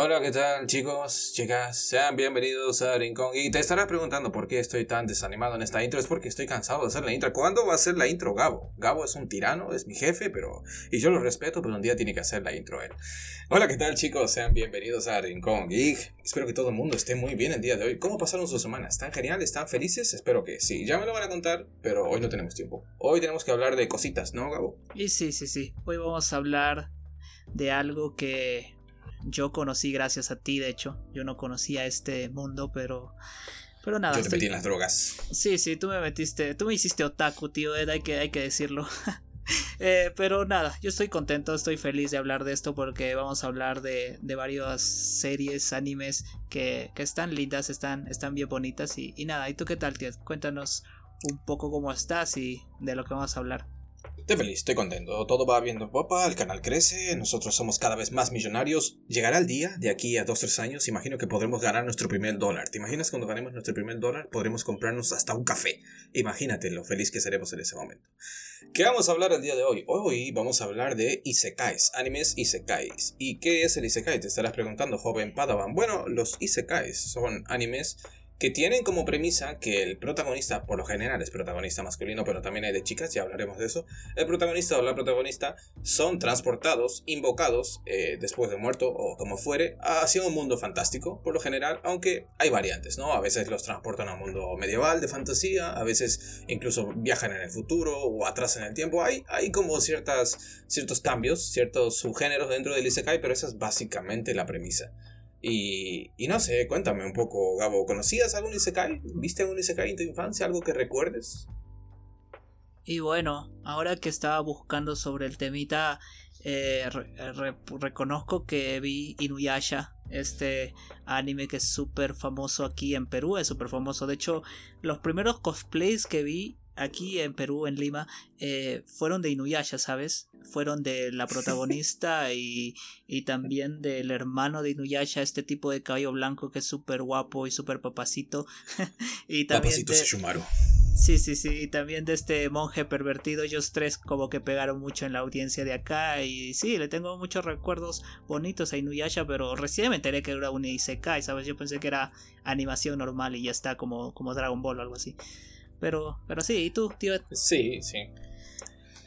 Hola, ¿qué tal chicos, chicas? Sean bienvenidos a Rincón. Y te estarás preguntando por qué estoy tan desanimado en esta intro. Es porque estoy cansado de hacer la intro. ¿Cuándo va a ser la intro Gabo? Gabo es un tirano, es mi jefe, pero... Y yo lo respeto, pero un día tiene que hacer la intro él. Hola, ¿qué tal chicos? Sean bienvenidos a Rincón Geek. Espero que todo el mundo esté muy bien el día de hoy. ¿Cómo pasaron sus semanas? ¿Están geniales? ¿Están felices? Espero que sí. Ya me lo van a contar, pero hoy no tenemos tiempo. Hoy tenemos que hablar de cositas, ¿no, Gabo? Y sí, sí, sí. Hoy vamos a hablar de algo que yo conocí gracias a ti, de hecho. Yo no conocía este mundo, pero. Pero nada. Yo te metí en las drogas. Sí, sí, tú me metiste. Tú me hiciste otaku, tío, Ed, hay que, hay que decirlo. eh, pero nada, yo estoy contento, estoy feliz de hablar de esto porque vamos a hablar de, de varias series, animes que, que, están lindas, están, están bien bonitas. Y, y nada, ¿y tú qué tal, tío? Cuéntanos un poco cómo estás y de lo que vamos a hablar. Estoy feliz, estoy contento, todo va viendo popa, el canal crece, nosotros somos cada vez más millonarios. Llegará el día, de aquí a 2-3 años, imagino que podremos ganar nuestro primer dólar. ¿Te imaginas cuando ganemos nuestro primer dólar? Podremos comprarnos hasta un café. Imagínate lo feliz que seremos en ese momento. ¿Qué vamos a hablar el día de hoy? Hoy vamos a hablar de isekais, animes isekais. ¿Y qué es el isekai? Te estarás preguntando, joven Padawan. Bueno, los isekais son animes que tienen como premisa que el protagonista, por lo general es protagonista masculino, pero también hay de chicas, ya hablaremos de eso, el protagonista o la protagonista son transportados, invocados, eh, después de muerto o como fuere, hacia un mundo fantástico, por lo general, aunque hay variantes, ¿no? A veces los transportan a un mundo medieval de fantasía, a veces incluso viajan en el futuro o atrás en el tiempo, hay, hay como ciertas, ciertos cambios, ciertos subgéneros dentro del Isekai, pero esa es básicamente la premisa. Y, y, no sé, cuéntame un poco, Gabo, ¿conocías algún Isekai? ¿Viste algún Isekai en tu infancia? ¿Algo que recuerdes? Y bueno, ahora que estaba buscando sobre el temita, eh, re, re, reconozco que vi Inuyasha, este anime que es súper famoso aquí en Perú, es súper famoso. De hecho, los primeros cosplays que vi aquí en Perú, en Lima, eh, fueron de Inuyasha, ¿sabes? Fueron de la protagonista y, y también del hermano de Inuyasha, este tipo de cabello blanco que es súper guapo y súper papacito. y también Papacito de... Sí, sí, sí, y también de este monje pervertido, ellos tres como que pegaron mucho en la audiencia de acá y sí, le tengo muchos recuerdos bonitos a Inuyasha, pero recién me enteré que era un Isekai, ¿sabes? Yo pensé que era animación normal y ya está como, como Dragon Ball o algo así. Pero, pero sí, ¿y tú, tío? Sí, sí.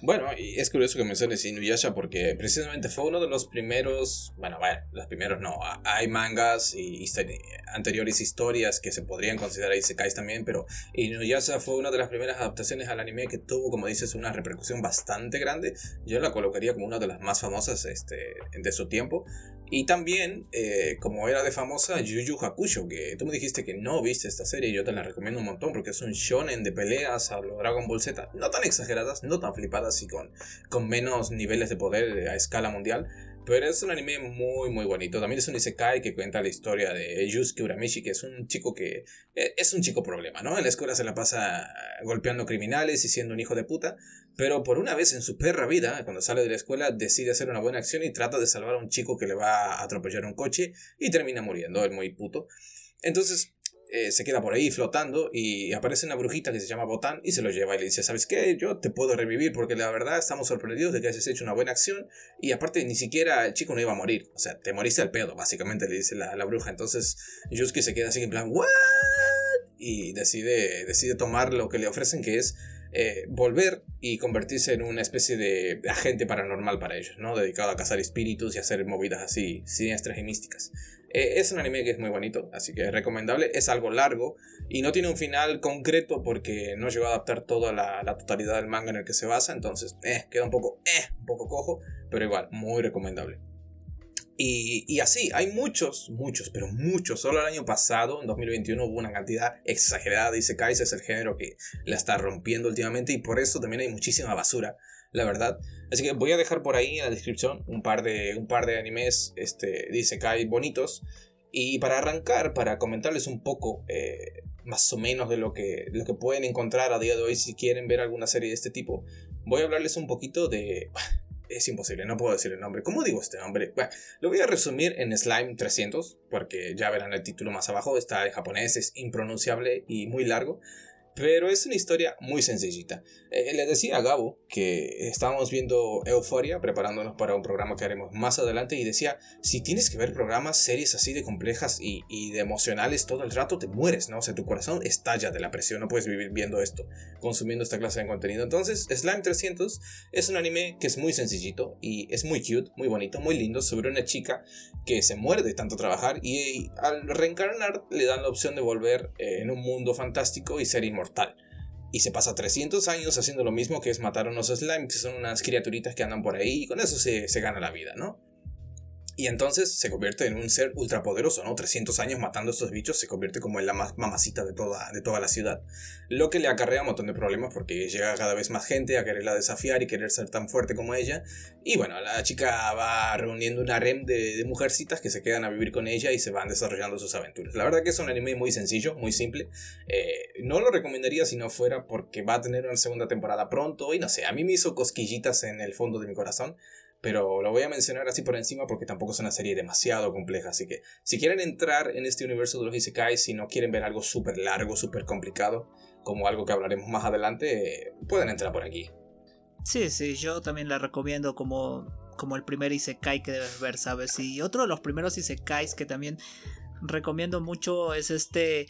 Bueno, es curioso que menciones Inuyasha porque precisamente fue uno de los primeros, bueno, bueno, los primeros no, hay mangas y anteriores historias que se podrían considerar isekais también, pero Inuyasha fue una de las primeras adaptaciones al anime que tuvo, como dices, una repercusión bastante grande. Yo la colocaría como una de las más famosas este, de su tiempo. Y también, eh, como era de famosa, Yu Hakusho, que tú me dijiste que no viste esta serie y yo te la recomiendo un montón porque es un shonen de peleas a lo Dragon Ball Z, no tan exageradas, no tan flipadas y con, con menos niveles de poder a escala mundial, pero es un anime muy muy bonito. También es un isekai que cuenta la historia de Yusuke Uramishi, que es un chico que eh, es un chico problema, ¿no? En la escuela se la pasa golpeando criminales y siendo un hijo de puta, pero por una vez en su perra vida, cuando sale de la escuela, decide hacer una buena acción y trata de salvar a un chico que le va a atropellar un coche y termina muriendo, el muy puto. Entonces, eh, se queda por ahí flotando y aparece una brujita que se llama Botán y se lo lleva y le dice, ¿sabes qué? Yo te puedo revivir porque la verdad estamos sorprendidos de que hayas hecho una buena acción y aparte ni siquiera el chico no iba a morir, o sea, te moriste al pedo, básicamente le dice la, la bruja. Entonces Yusuke se queda así en plan, ¿what? Y decide, decide tomar lo que le ofrecen que es eh, volver y convertirse en una especie de agente paranormal para ellos, ¿no? Dedicado a cazar espíritus y hacer movidas así siniestras y místicas. Eh, es un anime que es muy bonito, así que es recomendable. Es algo largo y no tiene un final concreto porque no llegó a adaptar toda la, la totalidad del manga en el que se basa, entonces eh, queda un poco, eh, un poco cojo, pero igual, muy recomendable. Y, así, hay muchos, muchos, pero muchos. Solo el año pasado, en 2021, hubo una cantidad exagerada de Isekais. Es el género que la está rompiendo últimamente y por eso también hay muchísima basura, la verdad. Así que voy a dejar por ahí en la descripción un par de, un par de animes este, de Isekai bonitos. Y para arrancar, para comentarles un poco eh, más o menos de lo que, lo que pueden encontrar a día de hoy si quieren ver alguna serie de este tipo, voy a hablarles un poquito de es imposible, no puedo decir el nombre. ¿Cómo digo este nombre? Bueno, lo voy a resumir en Slime 300, porque ya verán el título más abajo, está en japonés, es impronunciable y muy largo. Pero es una historia muy sencillita. Eh, le decía a Gabo que estábamos viendo Euphoria, preparándonos para un programa que haremos más adelante, y decía, si tienes que ver programas, series así de complejas y, y de emocionales todo el rato, te mueres, ¿no? O sea, tu corazón estalla de la presión, no puedes vivir viendo esto, consumiendo esta clase de contenido. Entonces, Slime 300 es un anime que es muy sencillito y es muy cute, muy bonito, muy lindo, sobre una chica que se muere de tanto trabajar y, al reencarnar le dan la opción de volver eh, en un mundo fantástico y ser inmortal. Y se pasa 300 años haciendo lo mismo que es matar a unos slime, que son unas criaturitas que andan por ahí y con eso se, se gana la vida, ¿no? Y entonces se convierte en un ser ultrapoderoso, ¿no? 300 años matando a estos bichos, se convierte como en la más mamacita de toda, de toda la ciudad. Lo que le acarrea un montón de problemas porque llega cada vez más gente a quererla desafiar y querer ser tan fuerte como ella. Y bueno, la chica va reuniendo un harem de, de mujercitas que se quedan a vivir con ella y se van desarrollando sus aventuras. La verdad que es un anime muy sencillo, muy simple. Eh, no lo recomendaría si no fuera porque va a tener una segunda temporada pronto y no sé, a mí me hizo cosquillitas en el fondo de mi corazón pero lo voy a mencionar así por encima porque tampoco es una serie demasiado compleja, así que si quieren entrar en este universo de los Isekai, si no quieren ver algo súper largo, súper complicado, como algo que hablaremos más adelante, pueden entrar por aquí. Sí, sí, yo también la recomiendo como, como el primer Isekai que debes ver, ¿sabes? Y otro de los primeros Isekais que también recomiendo mucho es este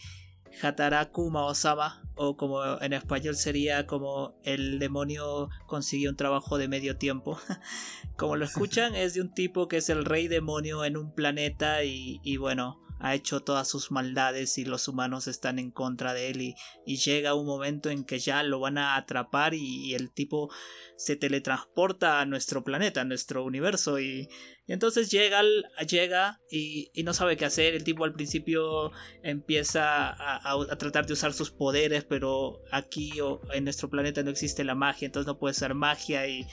Hataraku Maosama, o como en español sería como el demonio consiguió un trabajo de medio tiempo. como lo escuchan, es de un tipo que es el rey demonio en un planeta y, y bueno, ha hecho todas sus maldades y los humanos están en contra de él y, y llega un momento en que ya lo van a atrapar y, el tipo se teletransporta a nuestro planeta, a nuestro universo y, entonces llega, llega y, y, no sabe qué hacer, el tipo al principio empieza a, a, tratar de usar sus poderes pero aquí o en nuestro planeta no existe la magia entonces no puede ser magia y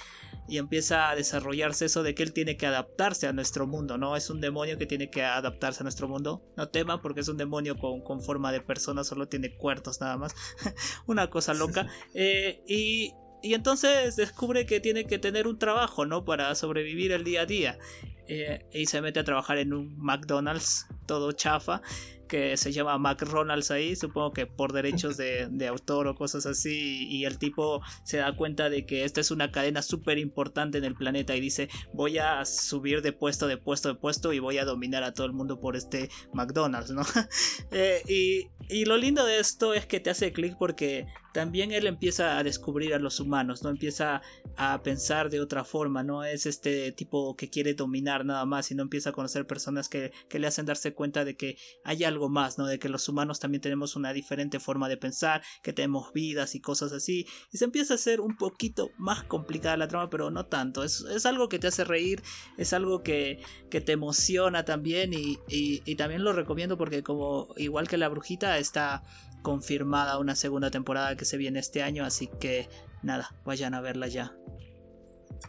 y empieza a desarrollarse eso de que él tiene que adaptarse a nuestro mundo, ¿no? Es un demonio que tiene que adaptarse a nuestro mundo. No tema porque es un demonio con, con forma de persona, solo tiene cuertos nada más. Una cosa loca. Eh, y, y entonces descubre que tiene que tener un trabajo, ¿no? Para sobrevivir el día a día. Eh, y se mete a trabajar en un McDonald's todo chafa que se llama McRonald's ahí, supongo que por derechos de, autor o cosas así, y el tipo se da cuenta de que esta es una cadena súper importante en el planeta y dice voy a subir de puesto, de puesto, de puesto y voy a dominar a todo el mundo por este McDonald's, ¿no? Eh, y, y lo lindo de esto es que te hace clic porque también él empieza a descubrir a los humanos, ¿no? Empieza a pensar de otra forma, no es este tipo que quiere dominar nada más, sino empieza a conocer personas que, que le hacen darse cuenta de que hay algo más, ¿no? De que los humanos también tenemos una diferente forma de pensar, que tenemos vidas y cosas así. Y se empieza a hacer un poquito más complicada la trama, pero no tanto. Es, es algo que te hace reír, es algo que, que te emociona también y, y, y también lo recomiendo porque como igual que la brujita está confirmada una segunda temporada que se viene este año, así que nada, vayan a verla ya.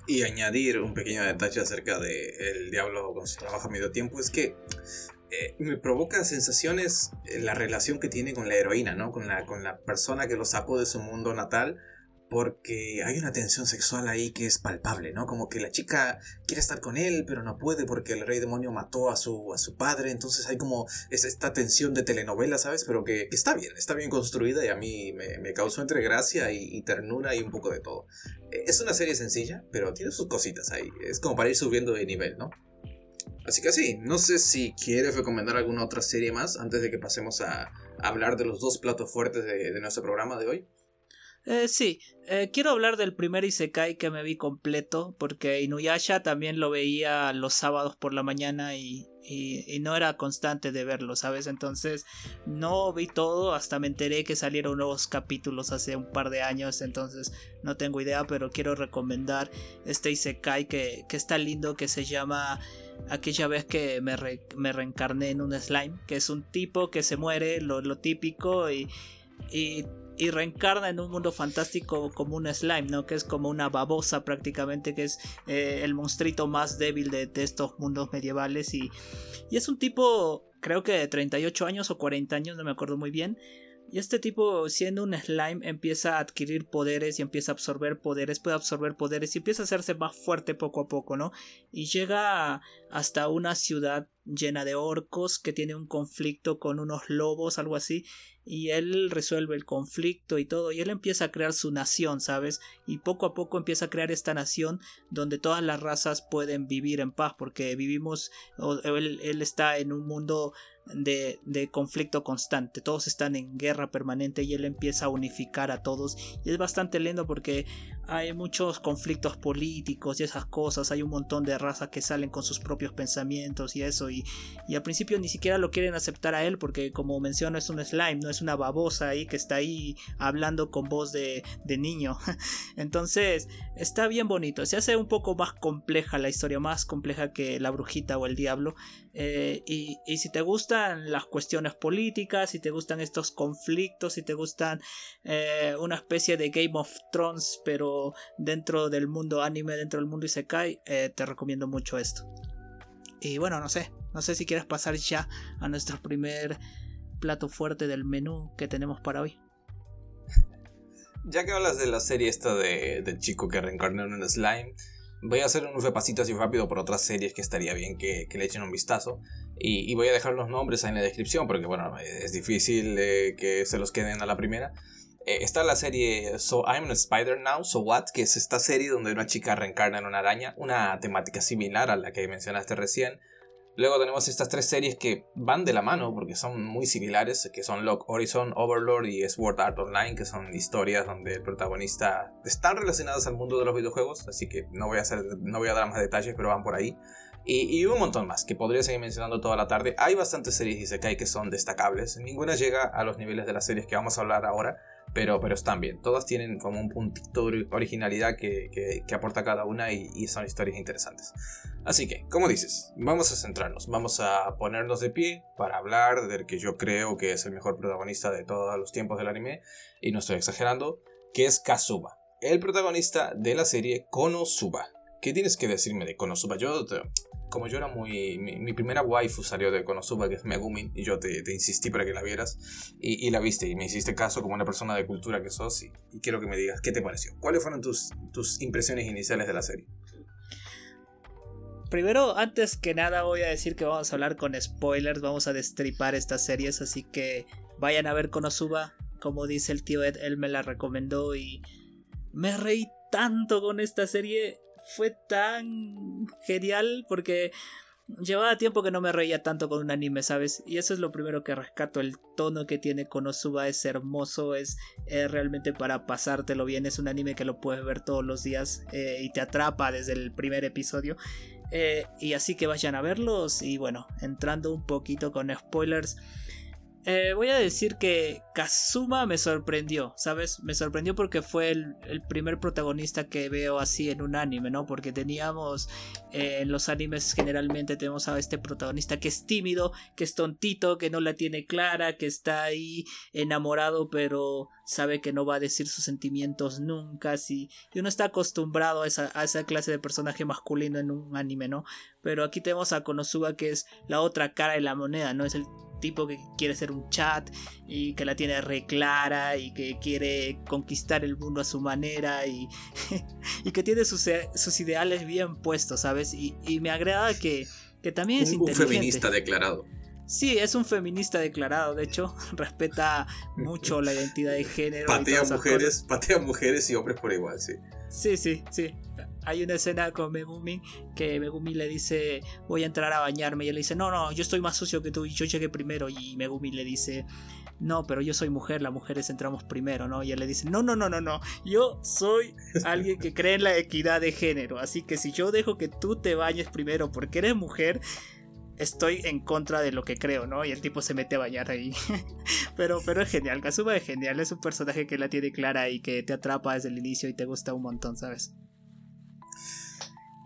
Y añadir un pequeño detalle acerca de El Diablo con su trabajo a medio tiempo es que eh, me provoca sensaciones la relación que tiene con la heroína, ¿no? Con la, con la persona que lo sacó de su mundo natal porque hay una tensión sexual ahí que es palpable, ¿no? Como que la chica quiere estar con él, pero no puede porque el rey demonio mató a su, a su padre, entonces hay como esta tensión de telenovela, ¿sabes? Pero que, está bien, está bien construida y a mí me, causó entre gracia y, ternura y un poco de todo. Es una serie sencilla, pero tiene sus cositas ahí, es como para ir subiendo de nivel, ¿no? Así que sí, no sé si quieres recomendar alguna otra serie más antes de que pasemos a, hablar de los dos platos fuertes de nuestro programa de hoy. Eh, sí, eh, quiero hablar del primer Isekai que me vi completo, porque Inuyasha también lo veía los sábados por la mañana y, y, no era constante de verlo, ¿sabes? Entonces no vi todo, hasta me enteré que salieron nuevos capítulos hace un par de años, entonces no tengo idea, pero quiero recomendar este Isekai que, que está lindo, que se llama aquella vez que me, me reencarné en un slime, que es un tipo que se muere, lo, lo típico, y, y y reencarna en un mundo fantástico como un slime, ¿no? Que es como una babosa prácticamente, que es eh, el monstruito más débil de, estos mundos medievales y, y es un tipo, creo que de 38 años o 40 años, no me acuerdo muy bien. Y este tipo, siendo un slime, empieza a adquirir poderes y empieza a absorber poderes, puede absorber poderes y empieza a hacerse más fuerte poco a poco, ¿no? Y llega hasta una ciudad llena de orcos que tiene un conflicto con unos lobos, algo así, y él resuelve el conflicto y todo, y él empieza a crear su nación, ¿sabes? Y poco a poco empieza a crear esta nación donde todas las razas pueden vivir en paz, porque vivimos, él, está en un mundo de, conflicto constante. Todos están en guerra permanente y él empieza a unificar a todos. Y es bastante lindo porque hay muchos conflictos políticos y esas cosas. Hay un montón de razas que salen con sus propios pensamientos y eso. Y, y al principio ni siquiera lo quieren aceptar a él porque como menciono es un slime, no es una babosa ahí que está ahí hablando con voz de, de niño. Entonces está bien bonito. Se hace un poco más compleja la historia, más compleja que la brujita o el diablo. Eh, y, si te gustan las cuestiones políticas, si te gustan estos conflictos, si te gustan eh, una especie de Game of Thrones, pero dentro del mundo anime, dentro del mundo Isekai, eh, te recomiendo mucho esto. Y bueno, no sé, no sé si quieres pasar ya a nuestro primer plato fuerte del menú que tenemos para hoy. Ya que hablas de la serie esta de, del chico que reencarnó en un slime, Voy a hacer un repasito así rápido por otras series que estaría bien que, le echen un vistazo. Y, voy a dejar los nombres ahí en la descripción porque, bueno, es difícil eh, que se los queden a la primera. Eh, está la serie So I'm a Spider Now, So What, que es esta serie donde una chica reencarna en una araña, una temática similar a la que mencionaste recién. Luego tenemos estas tres series que van de la mano porque son muy similares, que son Lock Horizon, Overlord y Sword Art Online, que son historias donde el protagonista están relacionadas al mundo de los videojuegos, así que no voy a, no voy a dar más detalles, pero van por ahí. Y, un montón más, que podría seguir mencionando toda la tarde. Hay bastantes series Isekai que son destacables, ninguna llega a los niveles de las series que vamos a hablar ahora, pero, pero están bien. Todas tienen como un puntito de originalidad que, que, aporta cada una y, son historias interesantes. Así que, como dices, vamos a centrarnos, vamos a ponernos de pie para hablar del que yo creo que es el mejor protagonista de todos los tiempos del anime, y no estoy exagerando, que es Kazuma, el protagonista de la serie Konosuba. ¿Qué tienes que decirme de Konosuba? Yo como yo era muy. Mi, primera waifu salió de Konosuba, que es Megumin, y yo te, insistí para que la vieras, y, la viste, y me hiciste caso como una persona de cultura que sos, y, quiero que me digas qué te pareció. ¿Cuáles fueron tus, tus impresiones iniciales de la serie? Primero, antes que nada, voy a decir que vamos a hablar con spoilers, vamos a destripar estas series, así que vayan a ver Konosuba. Como dice el tío Ed, él me la recomendó y me reí tanto con esta serie fue tan genial porque llevaba tiempo que no me reía tanto con un anime, ¿sabes? Y eso es lo primero que rescato, el tono que tiene Konosuba es hermoso, es realmente para pasártelo bien, es un anime que lo puedes ver todos los días eh, y te atrapa desde el primer episodio. Eh, y así que vayan a verlos y bueno, entrando un poquito con spoilers. Eh, voy a decir que Kazuma me sorprendió, ¿sabes? Me sorprendió porque fue el, primer protagonista que veo así en un anime, ¿no? Porque teníamos eh, en los animes generalmente tenemos a este protagonista que es tímido, que es tontito, que no la tiene clara, que está ahí enamorado pero sabe que no va a decir sus sentimientos nunca, y uno está acostumbrado a esa, a esa clase de personaje masculino en un anime, ¿no? Pero aquí tenemos a Konosuba que es la otra cara de la moneda, ¿no? Es el tipo que quiere ser un chat y que la tiene re clara y que quiere conquistar el mundo a su manera y, y que tiene sus, sus, ideales bien puestos, ¿sabes? Y, y me agrada que, que también es un, Un feminista declarado. Sí, es un feminista declarado, de hecho, respeta mucho la identidad de género. Patea mujeres, patea mujeres y hombres por igual, sí. Sí, sí, sí hay una escena con Megumi que Megumi le dice voy a entrar a bañarme y él le dice no, no, yo estoy más sucio que tú y yo llegué primero y Megumi le dice no, pero yo soy mujer, las mujeres entramos primero, ¿no? Y él le dice, no, no, no, no, no, yo soy alguien que cree en la equidad de género, así que si yo dejo que tú te bañes primero porque eres mujer, estoy en contra de lo que creo, ¿no? Y el tipo se mete a bañar ahí. pero, pero es genial, Kazuma es genial, es un personaje que la tiene clara y que te atrapa desde el inicio y te gusta un montón, ¿sabes?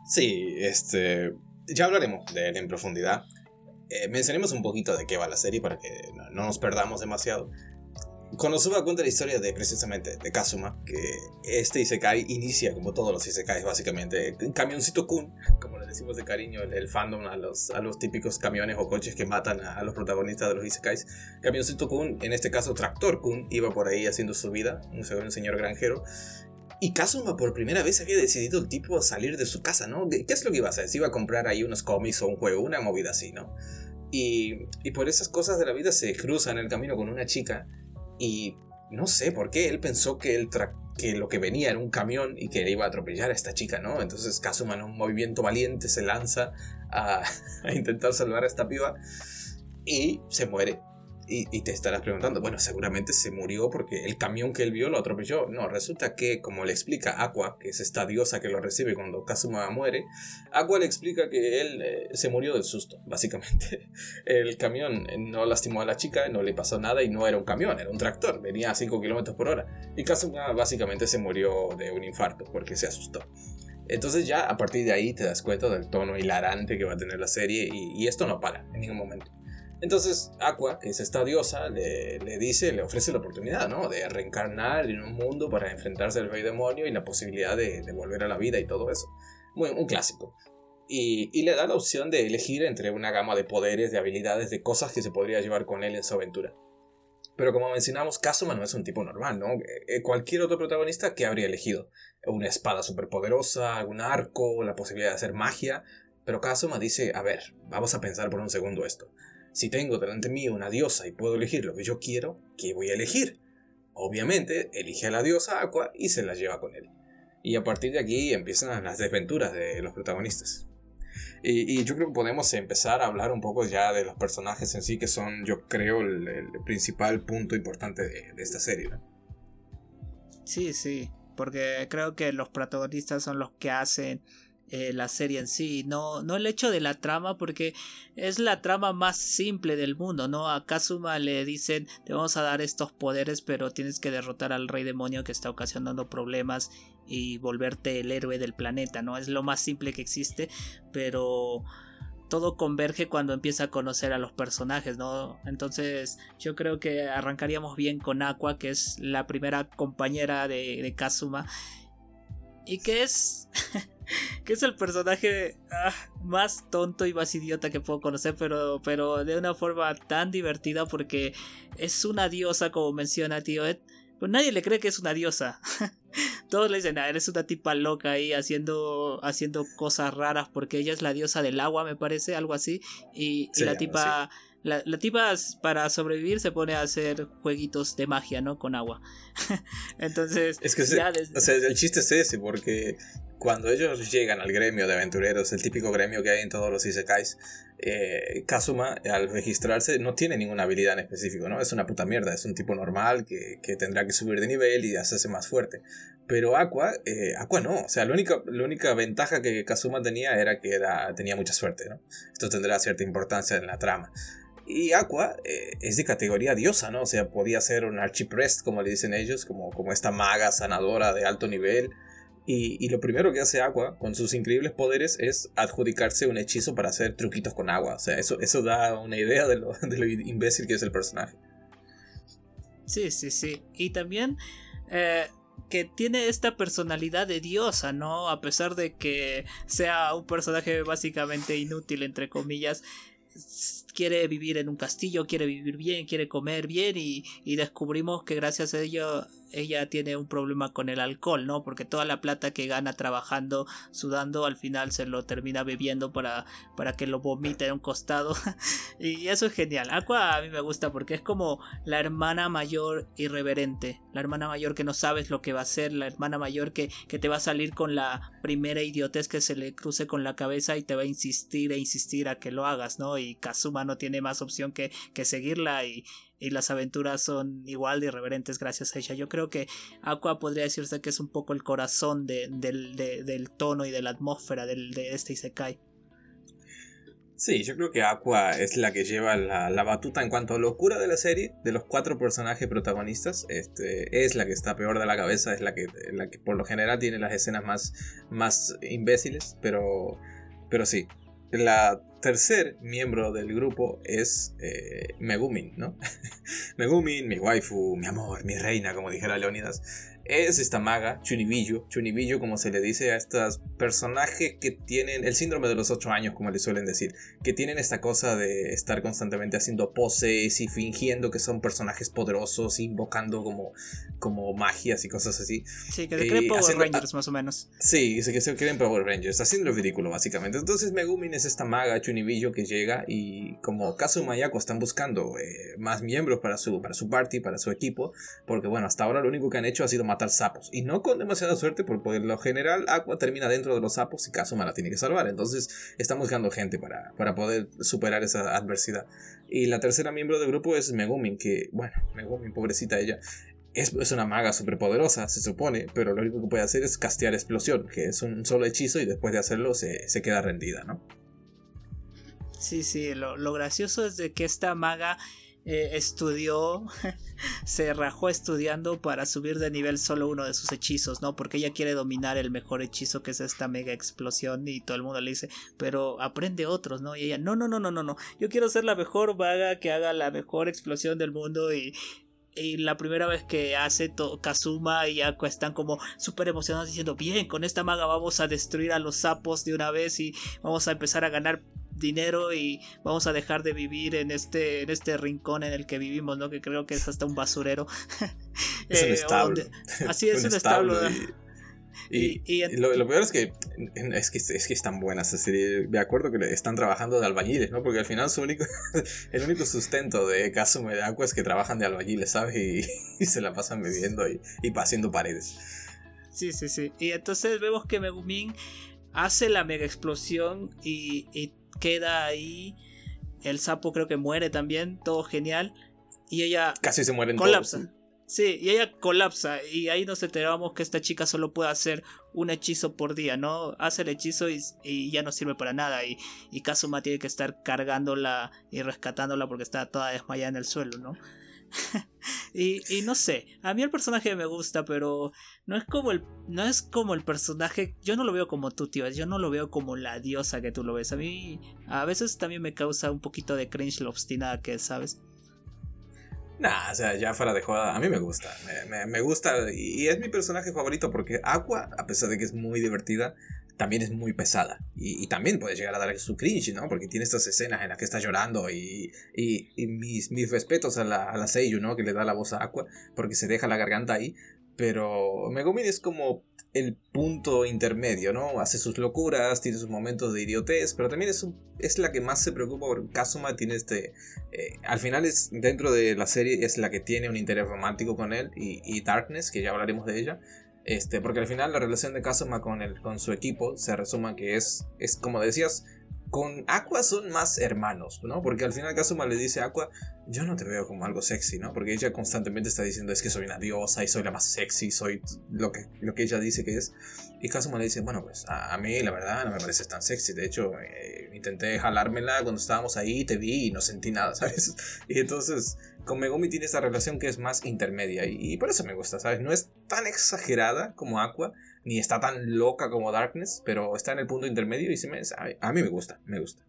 Sí, este. Ya hablaremos de él en profundidad. Eh, mencionemos un poquito de qué va la serie para que no, nos perdamos demasiado. Konosuba cuenta la historia de precisamente de Kazuma, que este Isekai inicia como todos los Isekais básicamente, camioncito Kun, como le decimos de cariño el, fandom a los, típicos camiones o coches que matan a, los protagonistas de los Isekais. Camioncito Kun, en este caso Tractor Kun, iba por ahí haciendo su vida, un, un señor granjero, Y Kazuma por primera vez había decidido el tipo salir de su casa, ¿no? ¿Qué es lo que iba a hacer? Se iba a comprar ahí unos cómics o un juego, una movida así, ¿no? Y, y por esas cosas de la vida se cruza en el camino con una chica y no sé por qué él pensó que, el que lo que venía era un camión y que iba a atropellar a esta chica, ¿no? Entonces Kazuma en un movimiento valiente se lanza a, a intentar salvar a esta piba y se muere. Y, te estarás preguntando, bueno, seguramente se murió porque el camión que él vio lo atropelló. No, resulta que, como le explica Aqua, que es esta diosa que lo recibe cuando Kazuma muere, Aqua le explica que él eh, se murió del susto, básicamente. El camión eh, no lastimó a la chica, no le pasó nada y no era un camión, era un tractor, venía a 5 km por hora. Y Kazuma básicamente se murió de un infarto porque se asustó. Entonces ya a partir de ahí te das cuenta del tono hilarante que va a tener la serie y esto no para en ningún momento. Entonces Aqua, que es esta diosa, le, dice, le ofrece la oportunidad, ¿no? De reencarnar en un mundo para enfrentarse al rey demonio y la posibilidad de, volver a la vida y todo eso. Muy, un clásico. Y, le da la opción de elegir entre una gama de poderes, de habilidades, de cosas que se podría llevar con él en su aventura. Pero como mencionamos, Kazuma no es un tipo normal, ¿no? Eh, cualquier otro protagonista que habría elegido una espada superpoderosa, algún arco, la posibilidad de hacer magia. Pero Kazuma dice, a ver, vamos a pensar por un segundo esto. Si tengo delante mío una diosa y puedo elegir lo que yo quiero, ¿qué voy a elegir? Obviamente, elige a la diosa Aqua y se la lleva con él. Y a partir de aquí empiezan las desventuras de los protagonistas. Y, yo creo que podemos empezar a hablar un poco ya de los personajes en sí, que son, yo creo, el, principal punto importante de, esta serie. Sí, sí, porque creo que los protagonistas son los que hacen eh, la serie en sí, no, no el hecho de la trama, porque es la trama más simple del mundo, ¿no? A Kazuma le dicen, te vamos a dar estos poderes, pero tienes que derrotar al rey demonio que está ocasionando problemas y volverte el héroe del planeta, ¿no? Es lo más simple que existe, pero todo converge cuando empieza a conocer a los personajes, ¿no? Entonces yo creo que arrancaríamos bien con Aqua, que es la primera compañera de, de Kazuma. Y que es que es el personaje ah, más tonto y más idiota que puedo conocer, pero, pero de una forma tan divertida porque es una diosa, como menciona tío Ed. Pues nadie le cree que es una diosa. Todos le dicen, ah, eres una tipa loca ahí haciendo, haciendo cosas raras porque ella es la diosa del agua, me parece, algo así. Y, la tipa... La, la, tipa para sobrevivir se pone a hacer jueguitos de magia, ¿no? Con agua. Entonces, es que o sea, el chiste es ese, porque cuando ellos llegan al gremio de aventureros, el típico gremio que hay en todos los isekais, eh, Kazuma al registrarse no tiene ninguna habilidad en específico, ¿no? Es una puta mierda, es un tipo normal que, que tendrá que subir de nivel y hacerse más fuerte. Pero Aqua, eh, Aqua no, o sea, la única, la única ventaja que Kazuma tenía era que era, tenía mucha suerte, ¿no? Esto tendrá cierta importancia en la trama. Y Aqua eh, es de categoría diosa, ¿no? O sea, podía ser un archiprest, como le dicen ellos, como, como esta maga sanadora de alto nivel y, lo primero que hace Aqua con sus increíbles poderes es adjudicarse un hechizo para hacer truquitos con agua. O sea, eso, eso da una idea de lo, de lo imbécil que es el personaje. Sí, sí, sí. Y también eh, que tiene esta personalidad de diosa, ¿no? A pesar de que sea un personaje básicamente inútil, entre comillas quiere vivir en un castillo, quiere vivir bien, quiere comer bien y, y descubrimos que gracias a ello ella tiene un problema con el alcohol, ¿no? Porque toda la plata que gana trabajando, sudando, al final se lo termina bebiendo para, para que lo vomite en un costado. y eso es genial. Aqua a mí me gusta porque es como la hermana mayor irreverente, la hermana mayor que no sabes lo que va a hacer, la hermana mayor que, que te va a salir con la primera idiotez que se le cruce con la cabeza y te va a insistir e insistir a que lo hagas, ¿no? Y Kazuma no tiene más opción que, que seguirla y, y las aventuras son igual de irreverentes gracias a ella. Yo creo que Aqua podría decirse que es un poco el corazón del, tono y de la atmósfera de este Isekai. Sí, yo creo que Aqua es la que lleva la, batuta en cuanto a locura de la serie. De los cuatro personajes protagonistas, este, es la que está peor de la cabeza, es la que, la que por lo general tiene las escenas más, más imbéciles, pero, pero sí, la tercer miembro del grupo es eh, Megumin, ¿no? Megumin, mi waifu, mi amor, mi reina, como dijera Leonidas. Es esta maga, Chunibillo, Chunibillo como se le dice a estos personajes que tienen el síndrome de los ocho años, como le suelen decir, que tienen esta cosa de estar constantemente haciendo poses y fingiendo que son personajes poderosos, invocando como, como magias y cosas así. Sí, que se creen Power Rangers más o menos. Sí, que se creen Power Rangers, haciendo lo ridículo básicamente. Entonces Megumin es esta maga, Chunibillo, que llega y como Kazuma y Ako están buscando eh, más miembros para su, para su party, para su equipo, porque bueno, hasta ahora lo único que han hecho ha sido matar sapos. Y no con demasiada suerte, porque por lo general Aqua termina dentro de los sapos y Kazuma la tiene que salvar. Entonces están buscando gente para, para poder superar esa adversidad. Y la tercera miembro del grupo es Megumin, que, bueno, Megumin, pobrecita ella, es, es, una maga súper poderosa, se supone, pero lo único que puede hacer es castear explosión, que es un solo hechizo y después de hacerlo se, se queda rendida, ¿no? Sí, sí, lo, lo, gracioso es de que esta maga eh, estudió, se rajó estudiando para subir de nivel solo uno de sus hechizos, ¿no? Porque ella quiere dominar el mejor hechizo que es esta mega explosión y todo el mundo le dice, pero aprende otros, ¿no? Y ella, no, no, no, no, no, no, yo quiero ser la mejor vaga que haga la mejor explosión del mundo y... Y la primera vez que hace Kazuma y Aqua están como súper emocionados diciendo, bien, con esta maga vamos a destruir a los sapos de una vez y vamos a empezar a ganar dinero y vamos a dejar de vivir en este, en este rincón en el que vivimos, ¿no? Que creo que es hasta un basurero. Es un eh, establo. así es un, establo. Y, lo, peor es que, es que es que están buenas. Es decir, me acuerdo que están trabajando de albañiles, ¿no? Porque al final su único, el único sustento de Kazuma de Aqua es que trabajan de albañiles, ¿sabes? Y, se la pasan bebiendo y, y haciendo paredes. Sí, sí, sí. Y entonces vemos que Megumin hace la mega explosión y, y queda ahí. El sapo creo que muere también, todo genial. Y ella casi se muere colapsa. Sí, y ella colapsa y ahí nos enteramos que esta chica solo puede hacer un hechizo por día, ¿no? Hace el hechizo y, ya no sirve para nada y, y Kazuma tiene que estar cargándola y rescatándola porque está toda desmayada en el suelo, ¿no? y, y, no sé, a mí el personaje me gusta, pero no es como el no es como el personaje, yo no lo veo como tú, tío, yo no lo veo como la diosa que tú lo ves. A mí a veces también me causa un poquito de cringe lo obstinada que ¿sabes? Nah, o sea, ya fuera de joda, a mí me gusta, me, me gusta y es mi personaje favorito porque Aqua, a pesar de que es muy divertida, también es muy pesada. Y, también puede llegar a dar su cringe, ¿no? Porque tiene estas escenas en las que está llorando y, y, mis, mis, respetos a la, a la Seiyu, ¿no? Que le da la voz a Aqua porque se deja la garganta ahí. Pero Megumin es como el punto intermedio, ¿no? Hace sus locuras, tiene sus momentos de idiotez, pero también es, es la que más se preocupa por Kazuma. Tiene este. Eh, al final, es dentro de la serie, es la que tiene un interés romántico con él y, Darkness, que ya hablaremos de ella. Este, porque al final la relación de Kazuma con, el, con su equipo se resuma que es, es como decías, con Aqua son más hermanos, ¿no? Porque al final Kazuma le dice a Aqua, yo no te veo como algo sexy, ¿no? Porque ella constantemente está diciendo es que soy una diosa y soy la más sexy, soy lo que, lo que ella dice que es. Y Kazuma le dice, bueno, pues a, mí la verdad no me pareces tan sexy. De hecho, eh, intenté jalármela cuando estábamos ahí, te vi y no sentí nada, ¿sabes? Y entonces con Megumi tiene esta relación que es más intermedia y, por eso me gusta, ¿sabes? No es tan exagerada como Aqua, ni está tan loca como Darkness, pero está en el punto intermedio y se me, a, mí me gusta, me gusta.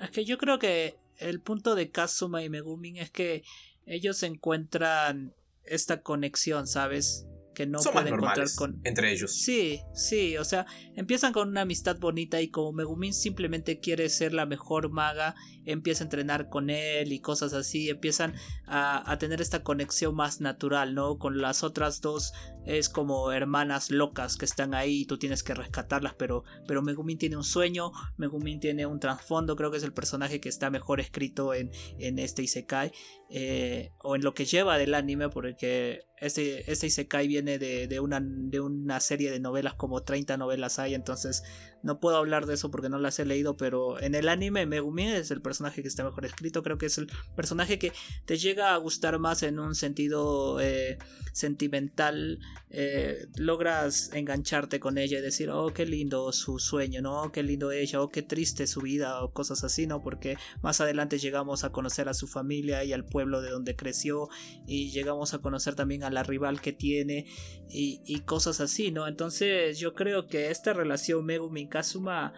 Es que yo creo que el punto de Kazuma y Megumin es que ellos encuentran esta conexión, ¿sabes? que no Son pueden encontrar con entre ellos. Sí, sí, o sea, empiezan con una amistad bonita y como Megumin simplemente quiere ser la mejor maga, empieza a entrenar con él y cosas así, empiezan a, a tener esta conexión más natural, ¿no? Con las otras dos es como hermanas locas que están ahí y tú tienes que rescatarlas, pero, pero Megumin tiene un sueño, Megumin tiene un trasfondo, creo que es el personaje que está mejor escrito en, en este Isekai, eh, o en lo que lleva del anime, porque este, este Isekai viene de, de, una, de una serie de novelas, como 30 novelas hay, entonces no puedo hablar de eso porque no las he leído, pero en el anime Megumi es el personaje que está mejor escrito. Creo que es el personaje que te llega a gustar más en un sentido eh, sentimental. Eh, logras engancharte con ella y decir, oh, qué lindo su sueño, ¿no? Qué lindo ella, oh, qué triste su vida, o cosas así, ¿no? Porque más adelante llegamos a conocer a su familia y al pueblo de donde creció, y llegamos a conocer también a la rival que tiene, y, y cosas así, ¿no? Entonces yo creo que esta relación Megumi Kazuma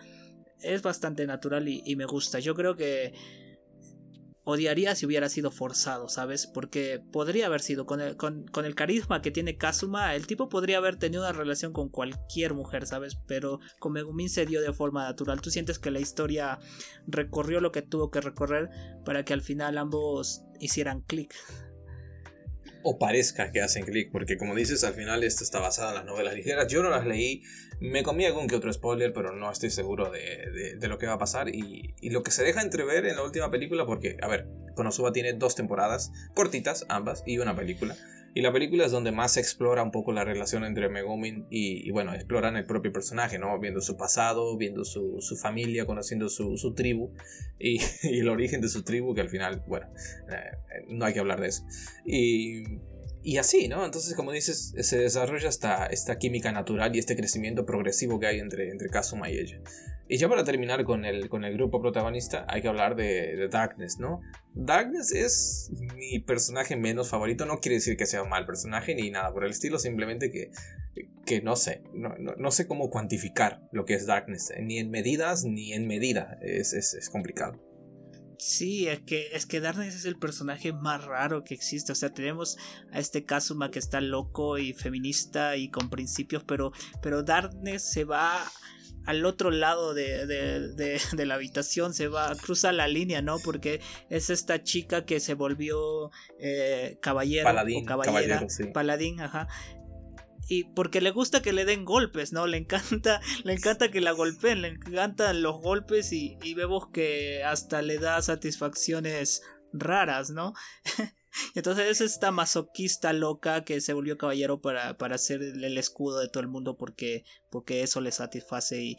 es bastante natural y, me gusta. Yo creo que odiaría si hubiera sido forzado, ¿sabes? Porque podría haber sido, con el, carisma que tiene Kazuma, el tipo podría haber tenido una relación con cualquier mujer, ¿sabes? Pero con Megumin se dio de forma natural. Tú sientes que la historia recorrió lo que tuvo que recorrer para que al final ambos hicieran clic o parezca que hacen clic, porque como dices, al final esto está basado en las novelas ligeras. Yo no las leí, me comí algún que otro spoiler, pero no estoy seguro de, de, lo que va a pasar. Y, y, lo que se deja entrever en la última película, porque, a ver, Konosuba tiene dos temporadas, cortitas ambas, y una película. Y la película es donde más se explora un poco la relación entre Megumin y, bueno, exploran el propio personaje, ¿no? Viendo su pasado, viendo su, su familia, conociendo su, su tribu y, y, el origen de su tribu, que al final, bueno, eh, no hay que hablar de eso. Y, y así, ¿no? Entonces, como dices, se desarrolla esta, esta química natural y este crecimiento progresivo que hay entre, entre Kazuma y ella. Y ya para terminar con el, con el grupo protagonista, hay que hablar de, Darkness, ¿no? Darkness es mi personaje menos favorito, no quiere decir que sea un mal personaje ni nada por el estilo, simplemente que, que no sé, no, no, sé cómo cuantificar lo que es Darkness, ni en medidas ni en medida, es, es, es complicado. Sí, es que, es que Darkness es el personaje más raro que existe. O sea, tenemos a este Kazuma que está loco y feminista y con principios, pero, pero Darkness se va al otro lado de, de, la habitación, se va, cruza la línea, ¿no? Porque es esta chica que se volvió eh, caballero paladín, o caballera, paladín, ajá. Y porque le gusta que le den golpes, ¿no? Le encanta, le encanta que la golpeen, le encantan los golpes y, y vemos que hasta le da satisfacciones raras, ¿no? Entonces es esta masoquista loca que se volvió caballero para, para hacer el escudo de todo el mundo porque, porque eso le satisface y,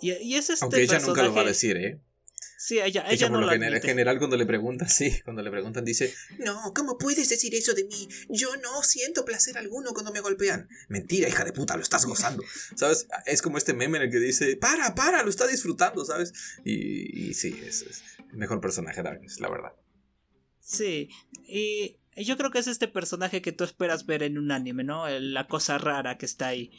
y, es este Aunque ella nunca lo va a decir, ¿eh? Sí, ella, ella, no lo general, general cuando le preguntan, sí, cuando le preguntan dice, no, ¿cómo puedes decir eso de mí? Yo no siento placer alguno cuando me golpean. Mentira, hija de puta, lo estás gozando. ¿Sabes? Es como este meme en el que dice, para, para, lo está disfrutando, ¿sabes? Y, y sí, es, es el mejor personaje de Darkness, la verdad. Sí, y yo creo que es este personaje que tú esperas ver en un anime, ¿no? La cosa rara que está ahí.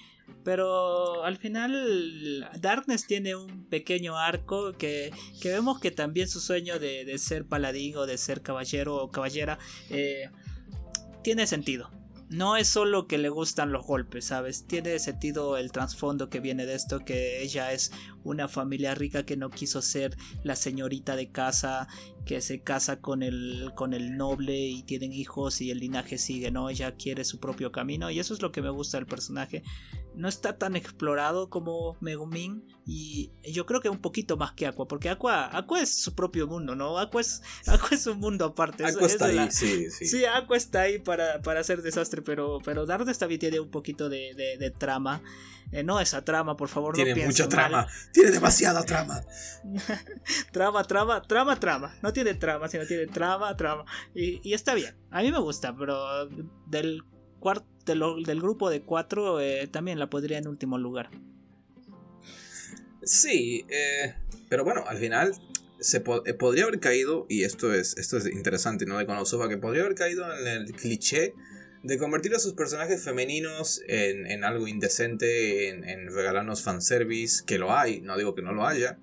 Pero al final Darkness tiene un pequeño arco que, que vemos que también su sueño de, de, ser paladín o de ser caballero o caballera eh, tiene sentido. No es solo que le gustan los golpes, ¿sabes? Tiene sentido el trasfondo que viene de esto, que ella es una familia rica que no quiso ser la señorita de casa, que se casa con el, con el noble y tienen hijos y el linaje sigue, ¿no? Ella quiere su propio camino y eso es lo que me gusta del personaje. No está tan explorado como Megumin y yo creo que un poquito más que Aqua, porque Aqua, Aqua es su propio mundo, ¿no? Aqua es, Aqua es un mundo aparte. Aqua está ahí, sí, sí. Sí, Aqua está ahí para, para hacer desastre, pero, pero Dardes también tiene un poquito de, de trama. Eh, no esa trama, por favor, tiene no mucha trama, tiene demasiada trama. trama, trama, trama, trama. No tiene trama, sino tiene trama, trama. Y, está bien. A mí me gusta, pero del cuarto del, grupo de cuatro eh, también la podría en último lugar. Sí, eh, pero bueno, al final se podría haber caído, y esto es, esto es interesante, ¿no? De Konosuba, que podría haber caído en el cliché de convertir a sus personajes femeninos en, algo indecente, en, en, regalarnos fanservice, que lo hay, no digo que no lo haya,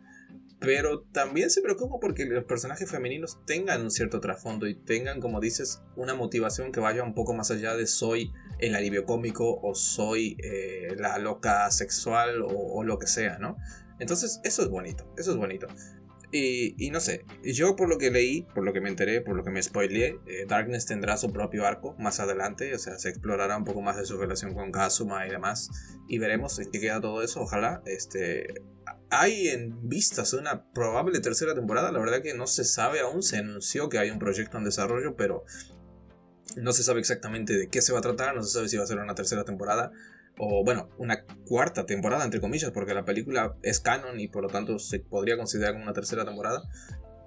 pero también se preocupa porque los personajes femeninos tengan un cierto trasfondo y tengan, como dices, una motivación que vaya un poco más allá de soy el alivio cómico o soy eh, la loca sexual o, lo que sea, ¿no? Entonces, eso es bonito, eso es bonito. Y, no sé, yo por lo que leí, por lo que me enteré, por lo que me spoileé, eh, Darkness tendrá su propio arco más adelante, o sea, se explorará un poco más de su relación con Kazuma y demás, y veremos en qué queda todo eso, ojalá. Este, hay en vistas una probable tercera temporada, la verdad que no se sabe aún, se anunció que hay un proyecto en desarrollo, pero no se sabe exactamente de qué se va a tratar, no se sabe si va a ser una tercera temporada o bueno, una cuarta temporada, entre comillas, porque la película es canon y por lo tanto se podría considerar como una tercera temporada.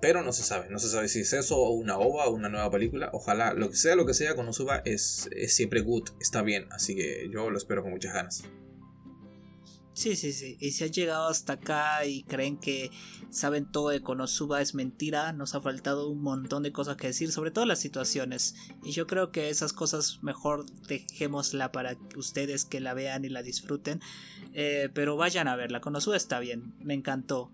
Pero no se sabe, no se sabe si es eso o una ova o una nueva película. Ojalá, lo que sea, lo que sea, cuando suba es, es siempre good, está bien. Así que yo lo espero con muchas ganas. Sí, sí, sí. Y si han llegado hasta acá y creen que saben todo de Konosuba es mentira, nos ha faltado un montón de cosas que decir, sobre todo las situaciones. Y yo creo que esas cosas mejor dejémosla para ustedes que la vean y la disfruten. Eh, pero vayan a verla, Konosuba está bien, me encantó.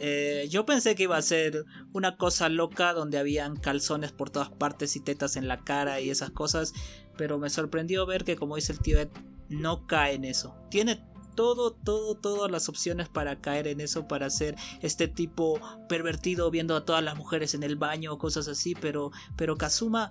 Eh, yo pensé que iba a ser una cosa loca donde habían calzones por todas partes y tetas en la cara y esas cosas, pero me sorprendió ver que como dice el tío Ed, no cae en eso. Tiene todo, todo, todas las opciones para caer en eso, para ser este tipo pervertido viendo a todas las mujeres en el baño o cosas así, pero, pero Kazuma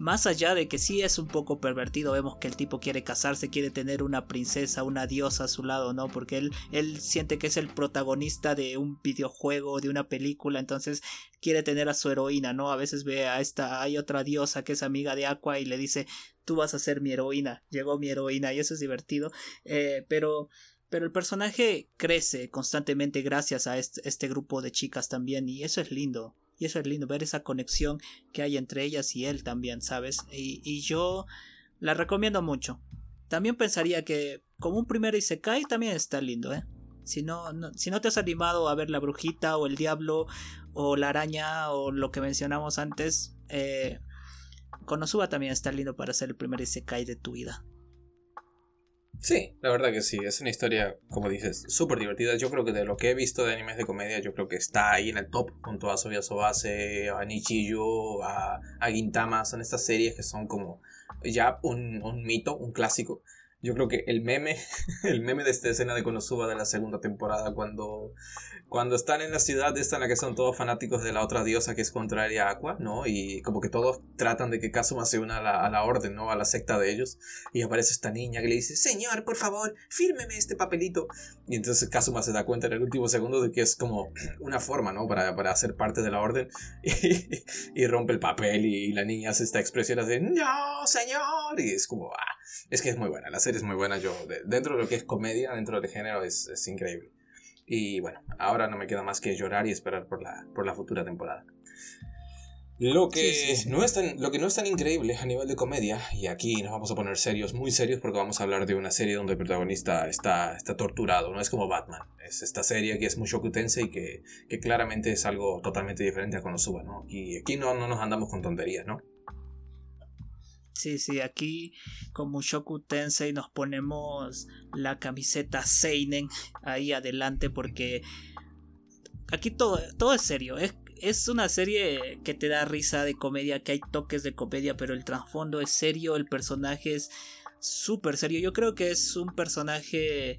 más allá de que sí es un poco pervertido, vemos que el tipo quiere casarse, quiere tener una princesa, una diosa a su lado, ¿no? Porque él, él siente que es el protagonista de un videojuego, de una película, entonces quiere tener a su heroína, ¿no? A veces ve a esta, hay otra diosa que es amiga de Aqua y le dice, tú vas a ser mi heroína, llegó mi heroína y eso es divertido, eh, pero... Pero el personaje crece constantemente gracias a este, este grupo de chicas también y eso es lindo. Y eso es lindo, ver esa conexión que hay entre ellas y él también, ¿sabes? Y, yo la recomiendo mucho. También pensaría que como un primer Isekai también está lindo, ¿eh? Si no, si no te has animado a ver la brujita o el diablo o la araña o lo que mencionamos antes, eh, Konosuba también está lindo para ser el primer Isekai de tu vida. Sí, la verdad que sí, es una historia, como dices, súper divertida. Yo creo que de lo que he visto de animes de comedia, yo creo que está ahí en el top, junto a Sobia Sobase, a Nichiyo, a, a Gintama. Son estas series que son como ya un, un mito, un clásico. Yo creo que el meme, el meme de esta escena de Konosuba de la segunda temporada, cuando cuando están en la ciudad esta en la que son todos fanáticos de la otra diosa que es contraria a Aqua, ¿no? Y como que todos tratan de que Kazuma se una a la, orden, ¿no? A la secta de ellos. Y aparece esta niña que le dice, Señor, por favor, fírmeme este papelito. Y entonces Kazuma se da cuenta en el último segundo de que es como una forma, ¿no? Para, para hacer parte de la orden. Y, rompe el papel y la niña hace esta expresión de, no, señor. Y es como, ah, es que es muy buena, la serie es muy buena. Yo, dentro de lo que es comedia, dentro del género, es, es increíble. Y bueno, ahora no me queda más que llorar y esperar por la, por la futura temporada. Lo que, No es tan, lo que no es tan increíble a nivel de comedia, y aquí nos vamos a poner serios, muy serios, porque vamos a hablar de una serie donde el protagonista está, está torturado, no es como Batman. Es esta serie que es Mushoku Tensei y que, que claramente es algo totalmente diferente a Konosuba, ¿no? Y aquí no, no nos andamos con tonterías, ¿no? Sí, sí, aquí con Mushoku Tensei nos ponemos la camiseta Seinen ahí adelante porque aquí todo, todo es serio. Es, es una serie que te da risa de comedia, que hay toques de comedia, pero el trasfondo es serio, el personaje es súper serio. Yo creo que es un personaje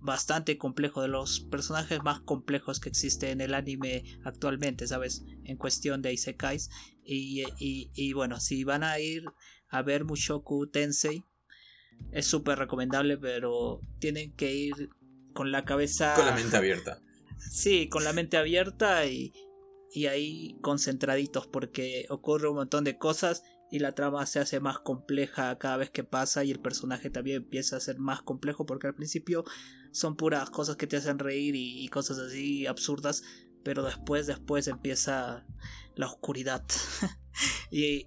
bastante complejo, de los personajes más complejos que existe en el anime actualmente, ¿sabes? En cuestión de Isekais. Y, y, y bueno, si van a ir a ver Mushoku Tensei. Es súper recomendable, pero tienen que ir con la cabeza... Con la mente abierta. Sí, con la mente abierta y, y ahí concentraditos porque ocurre un montón de cosas y la trama se hace más compleja cada vez que pasa y el personaje también empieza a ser más complejo porque al principio son puras cosas que te hacen reír y, y cosas así absurdas pero después después empieza la oscuridad y,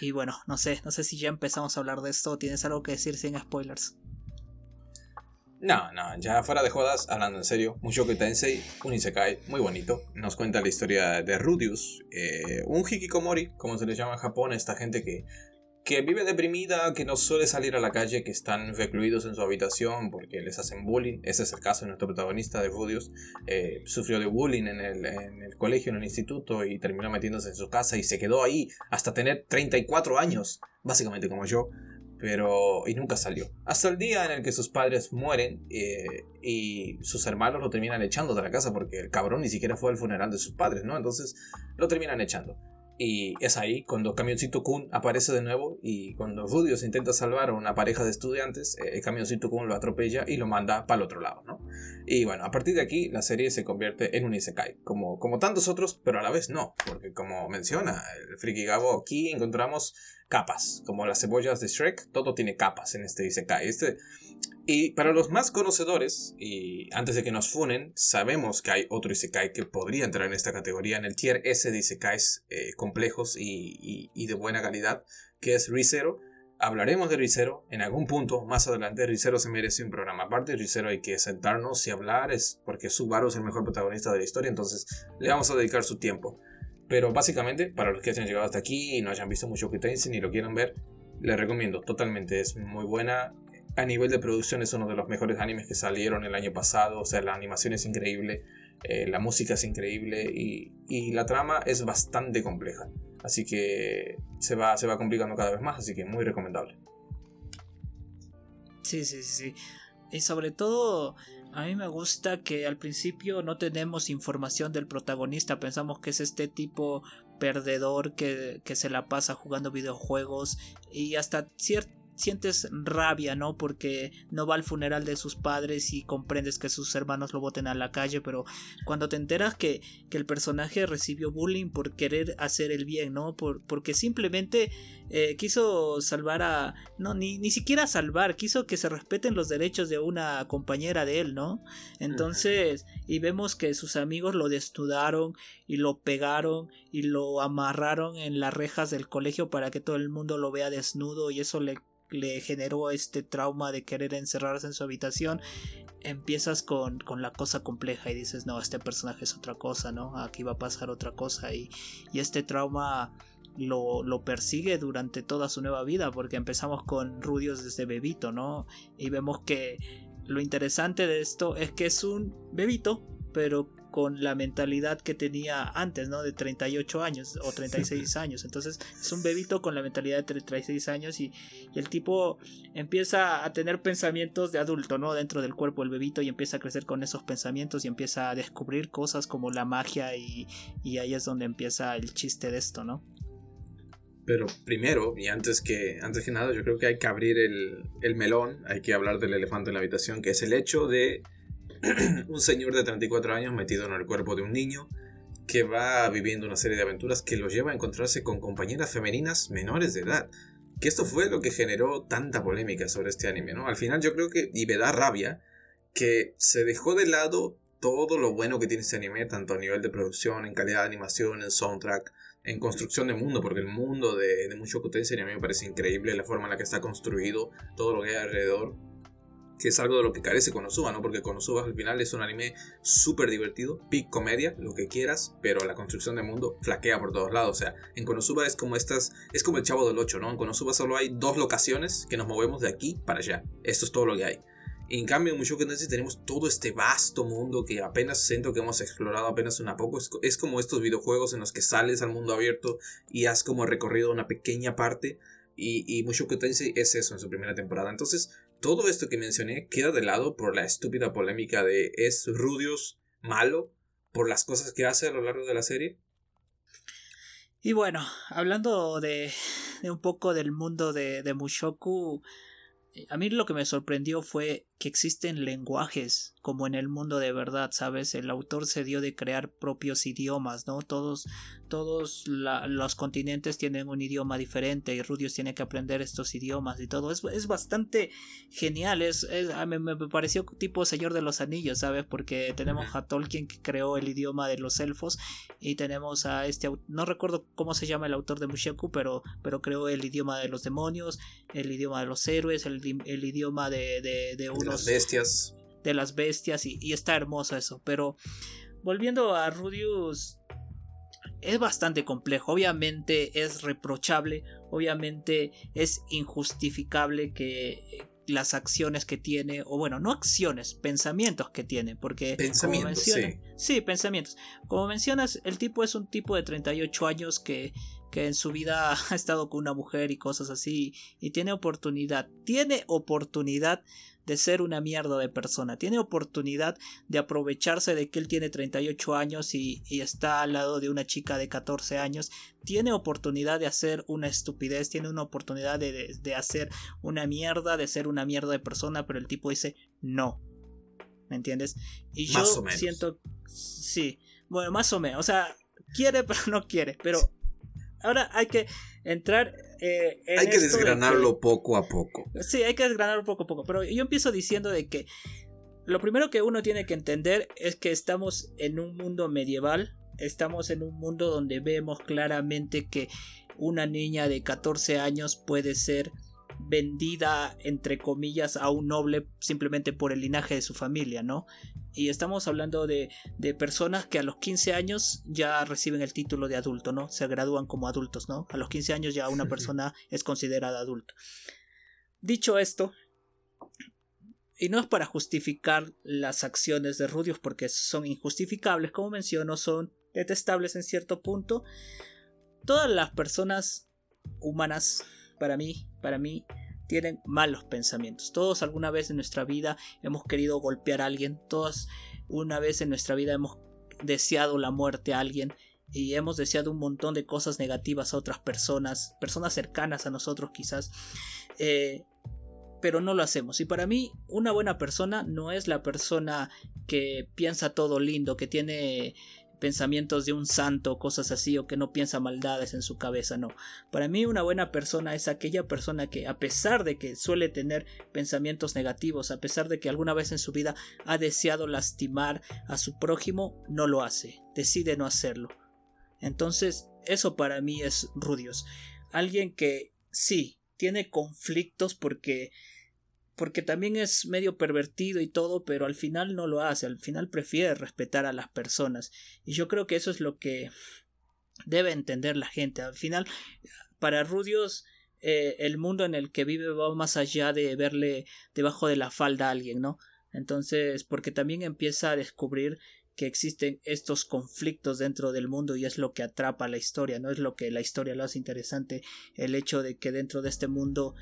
y, bueno, no sé, no sé si ya empezamos a hablar de esto. ¿Tienes algo que decir sin spoilers? No, no, ya fuera de jodas, hablando en serio, Mushoku Tensei, un Isekai muy bonito. Nos cuenta la historia de Rudius, eh, un hikikomori, como se le llama en Japón, esta gente que que vive deprimida, que no suele salir a la calle, que están recluidos en su habitación porque les hacen bullying. Ese es el caso de nuestro protagonista de Rudius. Eh, sufrió de bullying en el, colegio, en el instituto y terminó metiéndose en su casa y se quedó ahí hasta tener 34 años, básicamente como yo. Pero, y nunca salió. Hasta el día en el que sus padres mueren eh, y sus hermanos lo terminan echando de la casa porque el cabrón ni siquiera fue al funeral de sus padres, ¿no? Entonces lo terminan echando. Y es ahí cuando Camioncito Kun aparece de nuevo y cuando Rudios intenta salvar a una pareja de estudiantes, eh, Camioncito Kun lo atropella y lo manda para el otro lado, ¿no? Y bueno, a partir de aquí la serie se convierte en un Isekai, como, como tantos otros, pero a la vez no, porque como menciona el Friki Gabo, aquí encontramos capas, como las cebollas de Shrek, todo tiene capas en este Isekai. Este, y para los más conocedores, y antes de que nos funen, sabemos que hay otro Isekai que podría entrar en esta categoría, en el tier S de Isekais eh, complejos y, de buena calidad, que es Rizero. Hablaremos de Rizero en algún punto más adelante. Rizero se merece un programa aparte. Rizero hay que sentarnos y hablar, es porque Subaru es el mejor protagonista de la historia, entonces le vamos a dedicar su tiempo. Pero básicamente, para los que hayan llegado hasta aquí y no hayan visto mucho Tensei ni lo quieran ver, les recomiendo totalmente. Es muy buena. A nivel de producción es uno de los mejores animes que salieron el año pasado. O sea, la animación es increíble. eh, la música es increíble y, y, la trama es bastante compleja. Así que se va, se va complicando cada vez más, así que muy recomendable. Sí, sí, sí. Y sobre todo, a mí me gusta que al principio no tenemos información del protagonista, pensamos que es este tipo perdedor que, que se la pasa jugando videojuegos y hasta cierto sientes rabia, ¿no? Porque no va al funeral de sus padres y comprendes que sus hermanos lo boten a la calle, pero cuando te enteras que, que el personaje recibió bullying por querer hacer el bien, ¿no? Por, porque simplemente eh, quiso salvar a... No, ni, ni siquiera salvar, quiso que se respeten los derechos de una compañera de él, ¿no? Entonces, y vemos que sus amigos lo desnudaron y lo pegaron y lo amarraron en las rejas del colegio para que todo el mundo lo vea desnudo y eso le le generó este trauma de querer encerrarse en su habitación, empiezas con, con, la cosa compleja y dices, no, este personaje es otra cosa, ¿no? Aquí va a pasar otra cosa y, y este trauma lo, lo, persigue durante toda su nueva vida porque empezamos con Rudios desde bebito, ¿no? Y vemos que lo interesante de esto es que es un bebito, pero con la mentalidad que tenía antes, ¿no? De 38 años o 36 años. Entonces es un bebito con la mentalidad de 36 años y, el tipo empieza a tener pensamientos de adulto, ¿no? Dentro del cuerpo del bebito y empieza a crecer con esos pensamientos y empieza a descubrir cosas como la magia y, y ahí es donde empieza el chiste de esto, ¿no? Pero primero, y antes que, antes que nada, yo creo que hay que abrir el, el melón, hay que hablar del elefante en la habitación, que es el hecho de un señor de 34 años metido en el cuerpo de un niño que va viviendo una serie de aventuras que lo lleva a encontrarse con compañeras femeninas menores de edad. Que esto fue lo que generó tanta polémica sobre este anime, ¿no? Al final yo creo que, y me da rabia, que se dejó de lado todo lo bueno que tiene este anime, tanto a nivel de producción, en calidad de animación, en soundtrack, en construcción de mundo, porque el mundo de, de Mushoku Tensei a mí me parece increíble, la forma en la que está construido, todo lo que hay alrededor que es algo de lo que carece Konosuba, ¿no? Porque Konosuba al final es un anime súper divertido, peak comedia, lo que quieras, pero la construcción del mundo flaquea por todos lados. O sea, en Konosuba es como estas, es como el Chavo del 8, ¿no? En Konosuba solo hay dos locaciones que nos movemos de aquí para allá. Esto es todo lo que hay. en cambio, en Mushoku Tensei tenemos todo este vasto mundo que apenas siento que hemos explorado apenas una poco. Es, como estos videojuegos en los que sales al mundo abierto y has como recorrido una pequeña parte. Y, y Mushoku Tensei es eso en su primera temporada. Entonces, todo esto que mencioné queda de lado por la estúpida polémica de ¿es Rudius malo por las cosas que hace a lo largo de la serie? Y bueno, hablando de, un poco del mundo de, de Mushoku, a mí lo que me sorprendió fue que existen lenguajes como en el mundo de verdad, ¿sabes? El autor se dio de crear propios idiomas, ¿no? Todos, todos los continentes tienen un idioma diferente y Rudius tiene que aprender estos idiomas y todo. Es, es bastante genial, es, me, me, pareció tipo Señor de los Anillos, ¿sabes? Porque tenemos a Tolkien que creó el idioma de los elfos y tenemos a este, no recuerdo cómo se llama el autor de Mushoku, pero, pero creó el idioma de los demonios, el idioma de los héroes, el, el idioma de, de, de unos las bestias. De las bestias y, está hermoso eso. Pero volviendo a Rudius, es bastante complejo. Obviamente es reprochable, obviamente es injustificable que las acciones que tiene, o bueno, no acciones, pensamientos que tiene, porque... Pensamientos, sí. Sí, pensamientos. Como mencionas, el tipo es un tipo de 38 años que, que en su vida ha estado con una mujer y cosas así, y tiene oportunidad, tiene oportunidad de ser una mierda de persona. Tiene oportunidad de aprovecharse de que él tiene 38 años y, está al lado de una chica de 14 años. Tiene oportunidad de hacer una estupidez, tiene una oportunidad de, de, hacer una mierda, de ser una mierda de persona, pero el tipo dice no. ¿Me entiendes? Y yo siento... Sí, bueno, más o menos. O sea, quiere pero no quiere. Pero ahora hay que entrar eh, hay que desgranarlo poco a poco. Sí, hay que desgranarlo poco a poco. Pero yo empiezo diciendo de que lo primero que uno tiene que entender es que estamos en un mundo medieval. Estamos en un mundo donde vemos claramente que una niña de 14 años puede ser vendida entre comillas a un noble simplemente por el linaje de su familia, ¿no? Y estamos hablando de, de, personas que a los 15 años ya reciben el título de adulto, ¿no? Se gradúan como adultos, ¿no? A los 15 años ya una persona es considerada adulto. Dicho esto, y no es para justificar las acciones de Rudius porque son injustificables, como menciono, son detestables en cierto punto. Todas las personas humanas, para mí, para mí, tienen malos pensamientos. Todos alguna vez en nuestra vida hemos querido golpear a alguien, todos una vez en nuestra vida hemos deseado la muerte a alguien y hemos deseado un montón de cosas negativas a otras personas, personas cercanas a nosotros quizás. Eh, pero no lo hacemos. Y para mí, una buena persona no es la persona que piensa todo lindo, que tiene pensamientos de un santo, cosas así, o que no piensa maldades en su cabeza, no. Para mí una buena persona es aquella persona que a pesar de que suele tener pensamientos negativos, a pesar de que alguna vez en su vida ha deseado lastimar a su prójimo, no lo hace, decide no hacerlo. Entonces, eso para mí es Rudios. Alguien que sí, tiene conflictos porque porque también es medio pervertido y todo, pero al final no lo hace, al final prefiere respetar a las personas. Y yo creo que eso es lo que debe entender la gente. Al final, para Rudios, eh, el mundo en el que vive va más allá de verle debajo de la falda a alguien, ¿no? Entonces, porque también empieza a descubrir que existen estos conflictos dentro del mundo y es lo que atrapa la historia, no es lo que la historia lo hace interesante, el hecho de que dentro de este mundo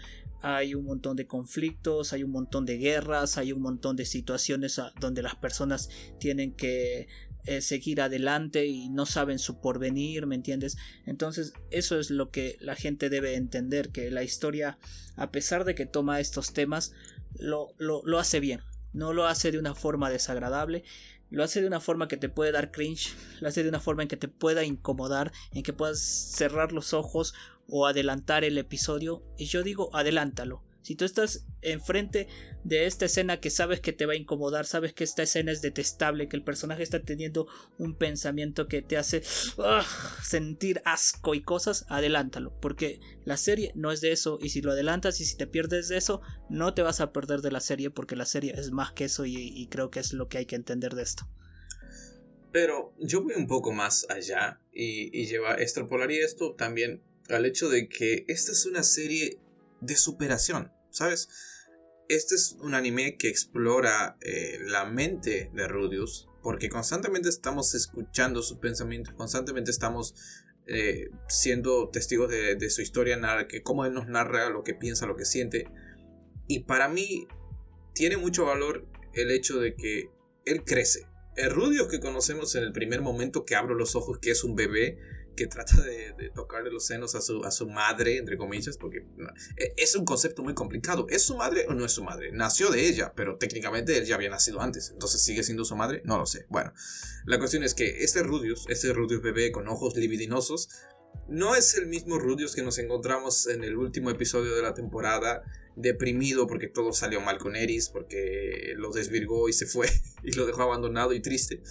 hay un montón de conflictos, hay un montón de guerras, hay un montón de situaciones donde las personas tienen que eh, seguir adelante y no saben su porvenir, ¿me entiendes? Entonces eso es lo que la gente debe entender, que la historia, a pesar de que toma estos temas, lo, lo, lo hace bien, no lo hace de una forma desagradable, lo hace de una forma que te puede dar cringe, lo hace de una forma en que te pueda incomodar, en que puedas cerrar los ojos o adelantar el episodio. Y yo digo, adelántalo. Si tú estás enfrente de esta escena que sabes que te va a incomodar, sabes que esta escena es detestable, que el personaje está teniendo un pensamiento que te hace sentir asco y cosas, adelántalo, porque la serie no es de eso y si lo adelantas y si te pierdes de eso, no te vas a perder de la serie porque la serie es más que eso y, creo que es lo que hay que entender de esto. Pero yo voy un poco más allá y, y lleva, extrapolaría esto también al hecho de que esta es una serie de superación, ¿sabes? Este es un anime que explora eh, la mente de Rudius, porque constantemente estamos escuchando sus pensamientos, constantemente estamos eh, siendo testigos de, su historia, que cómo él nos narra lo que piensa, lo que siente. Y para mí tiene mucho valor el hecho de que él crece. El Rudius que conocemos en el primer momento que abro los ojos, que es un bebé, que trata de, tocarle los senos a su, a su madre, entre comillas, porque e, es un concepto muy complicado. ¿Es su madre o no es su madre? Nació de ella, pero técnicamente él ya había nacido antes, entonces sigue siendo su madre, no lo sé. Bueno, la cuestión es que este Rudius, este Rudius bebé con ojos libidinosos, no es el mismo Rudius que nos encontramos en el último episodio de la temporada, deprimido porque todo salió mal con Eris, porque lo desvirgó y se fue y lo dejó abandonado y triste.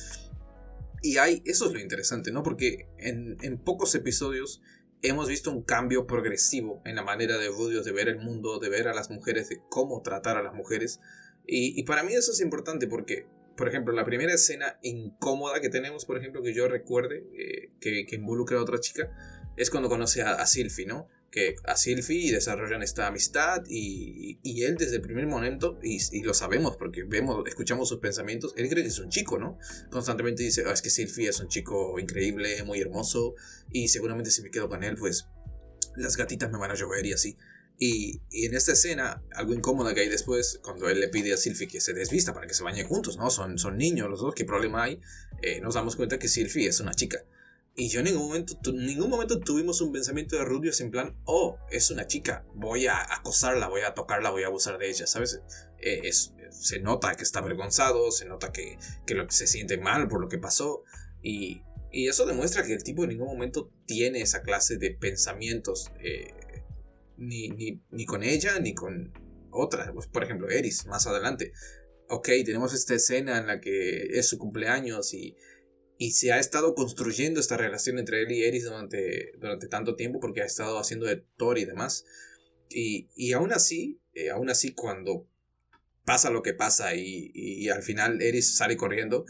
Y hay, eso es lo interesante, ¿no? Porque en, pocos episodios hemos visto un cambio progresivo en la manera de Rudios de ver el mundo, de ver a las mujeres, de cómo tratar a las mujeres. Y, para mí eso es importante porque, por ejemplo, la primera escena incómoda que tenemos, por ejemplo, que yo recuerde, eh, que, que, involucra a otra chica, es cuando conoce a, a ¿no? Que a Sylvie desarrollan esta amistad y, y, él desde el primer momento, y, y, lo sabemos porque vemos, escuchamos sus pensamientos, él cree que es un chico, ¿no? Constantemente dice, ah, es que Sylvie es un chico increíble, muy hermoso y seguramente si me quedo con él, pues las gatitas me van a llover y así. Y, y, en esta escena, algo incómoda que hay después, cuando él le pide a Sylvie que se desvista para que se bañen juntos, ¿no? Son, son niños los dos, ¿qué problema hay? Eh, nos damos cuenta que Sylvie es una chica. Y yo en ningún momento, ningún momento tuvimos un pensamiento de Rudios en plan, oh, es una chica, voy a acosarla, voy a tocarla, voy a abusar de ella, ¿sabes? Eh, es, se nota que está avergonzado, se nota que, que, se siente mal por lo que pasó. Y, y, eso demuestra que el tipo en ningún momento tiene esa clase de pensamientos, eh, ni, ni, ni, con ella, ni con otra. Pues, por ejemplo, Eris, más adelante. Ok, tenemos esta escena en la que es su cumpleaños y y se ha estado construyendo esta relación entre él y Eris durante, durante tanto tiempo porque ha estado haciendo de Thor y demás. Y, y aún así, eh, aún así cuando pasa lo que pasa y, y, al final Eris sale corriendo,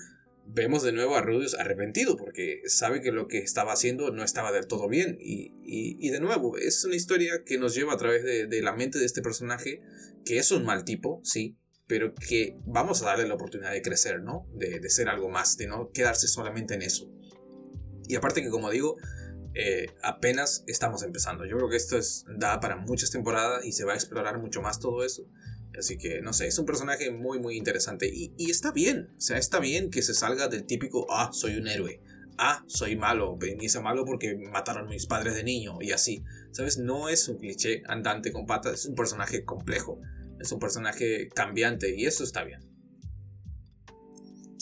vemos de nuevo a Rudius arrepentido porque sabe que lo que estaba haciendo no estaba del todo bien. Y, y de nuevo, es una historia que nos lleva a través de, de, la mente de este personaje, que es un mal tipo, sí, pero que vamos a darle la oportunidad de crecer, ¿no? De, ser algo más, de no quedarse solamente en eso. Y aparte que como digo, eh, apenas estamos empezando. Yo creo que esto es, da para muchas temporadas y se va a explorar mucho más todo eso. Así que, no sé, es un personaje muy, muy interesante. Y, está bien, o sea, está bien que se salga del típico, ah, soy un héroe. Ah, soy malo, inicia malo porque mataron mis padres de niño y así. ¿Sabes? No es un cliché andante con patas, es un personaje complejo. Es un personaje cambiante y eso está bien.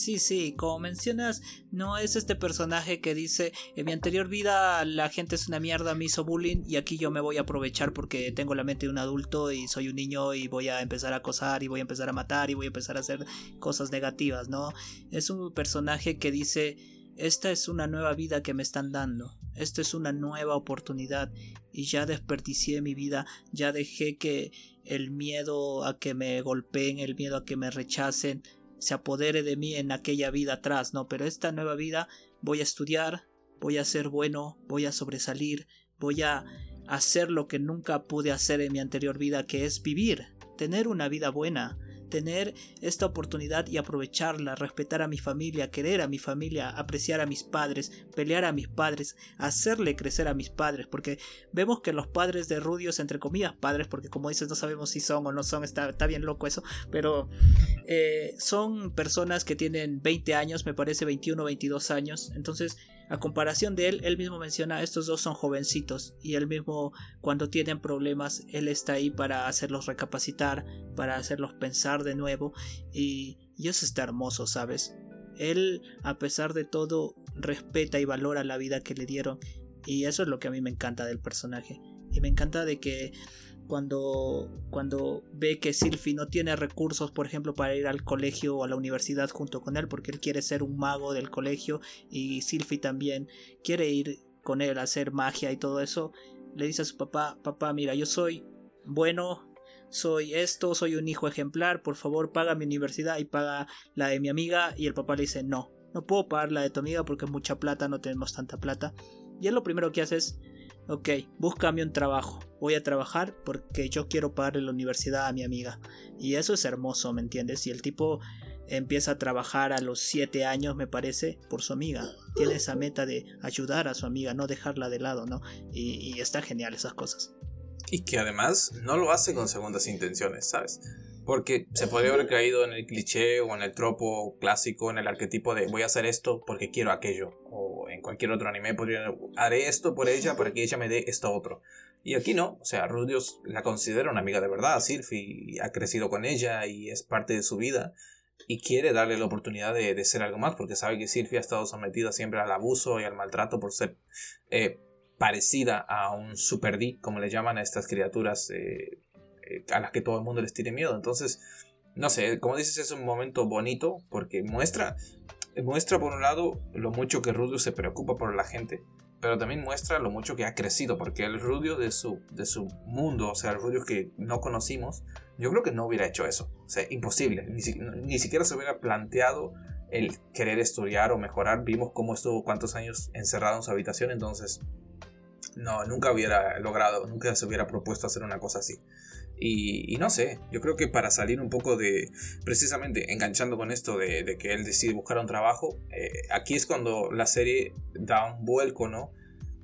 Sí, sí, como mencionas, no es este personaje que dice, en mi anterior vida la gente es una mierda, me hizo bullying y aquí yo me voy a aprovechar porque tengo la mente de un adulto y soy un niño y voy a empezar a acosar y voy a empezar a matar y voy a empezar a hacer cosas negativas, ¿no? Es un personaje que dice, esta es una nueva vida que me están dando, esta es una nueva oportunidad y ya desperdicié mi vida, ya dejé que el miedo a que me golpeen, el miedo a que me rechacen, se apodere de mí en aquella vida atrás, no, pero esta nueva vida voy a estudiar, voy a ser bueno, voy a sobresalir, voy a hacer lo que nunca pude hacer en mi anterior vida, que es vivir, tener una vida buena, tener esta oportunidad y aprovecharla, respetar a mi familia, querer a mi familia, apreciar a mis padres, pelear a mis padres, hacerle crecer a mis padres, porque vemos que los padres de Rudios, entre comillas, padres, porque como dices, no sabemos si son o no son, está, está bien loco eso, pero eh, son personas que tienen 20 años, me parece 21 o 22 años, entonces a comparación de él, él mismo menciona, estos dos son jovencitos y él mismo cuando tienen problemas, él está ahí para hacerlos recapacitar, para hacerlos pensar de nuevo y, y eso está hermoso, ¿sabes? Él, a pesar de todo, respeta y valora la vida que le dieron y eso es lo que a mí me encanta del personaje. Y me encanta de que cuando, cuando ve que Sylphie no tiene recursos, por ejemplo, para ir al colegio o a la universidad junto con él, porque él quiere ser un mago del colegio y Sylphie también quiere ir con él a hacer magia y todo eso, le dice a su papá, papá, mira, yo soy bueno, soy esto, soy un hijo ejemplar, por favor paga mi universidad y paga la de mi amiga. Y el papá le dice, no, no puedo pagar la de tu amiga porque mucha plata, no tenemos tanta plata. Y él lo primero que hace es ok, búscame un trabajo, voy a trabajar porque yo quiero pagarle la universidad a mi amiga. Y eso es hermoso, ¿me entiendes? Y el tipo empieza a trabajar a los 7 años, me parece, por su amiga. Tiene esa meta de ayudar a su amiga, no dejarla de lado, ¿no? Y, y está genial esas cosas. Y que además no lo hace con segundas intenciones, ¿sabes? Porque se podría haber caído en el cliché o en el tropo clásico, en el arquetipo de voy a hacer esto porque quiero aquello. O en cualquier otro anime podría haré esto por ella para que ella me dé esto otro. Y aquí no, o sea, Rudios la considera una amiga de verdad, Sylphie, ha crecido con ella y es parte de su vida. Y quiere darle la oportunidad de, de ser algo más porque sabe que Sylphie ha estado sometida siempre al abuso y al maltrato por ser eh, parecida a un super D, como le llaman a estas criaturas eh, a las que todo el mundo les tiene miedo. Entonces, no sé, como dices, es un momento bonito porque muestra, muestra por un lado lo mucho que Rudio se preocupa por la gente, pero también muestra lo mucho que ha crecido, porque el Rudio de su, de su mundo, o sea, el Rudio que no conocimos, yo creo que no hubiera hecho eso. O sea, imposible. Ni, ni siquiera se hubiera planteado el querer estudiar o mejorar. Vimos cómo estuvo cuántos años encerrado en su habitación, entonces no, nunca hubiera logrado, nunca se hubiera propuesto hacer una cosa así. Y, no sé, yo creo que para salir un poco de, precisamente enganchando con esto de, que él decide buscar un trabajo, eh, aquí es cuando la serie da un vuelco, ¿no?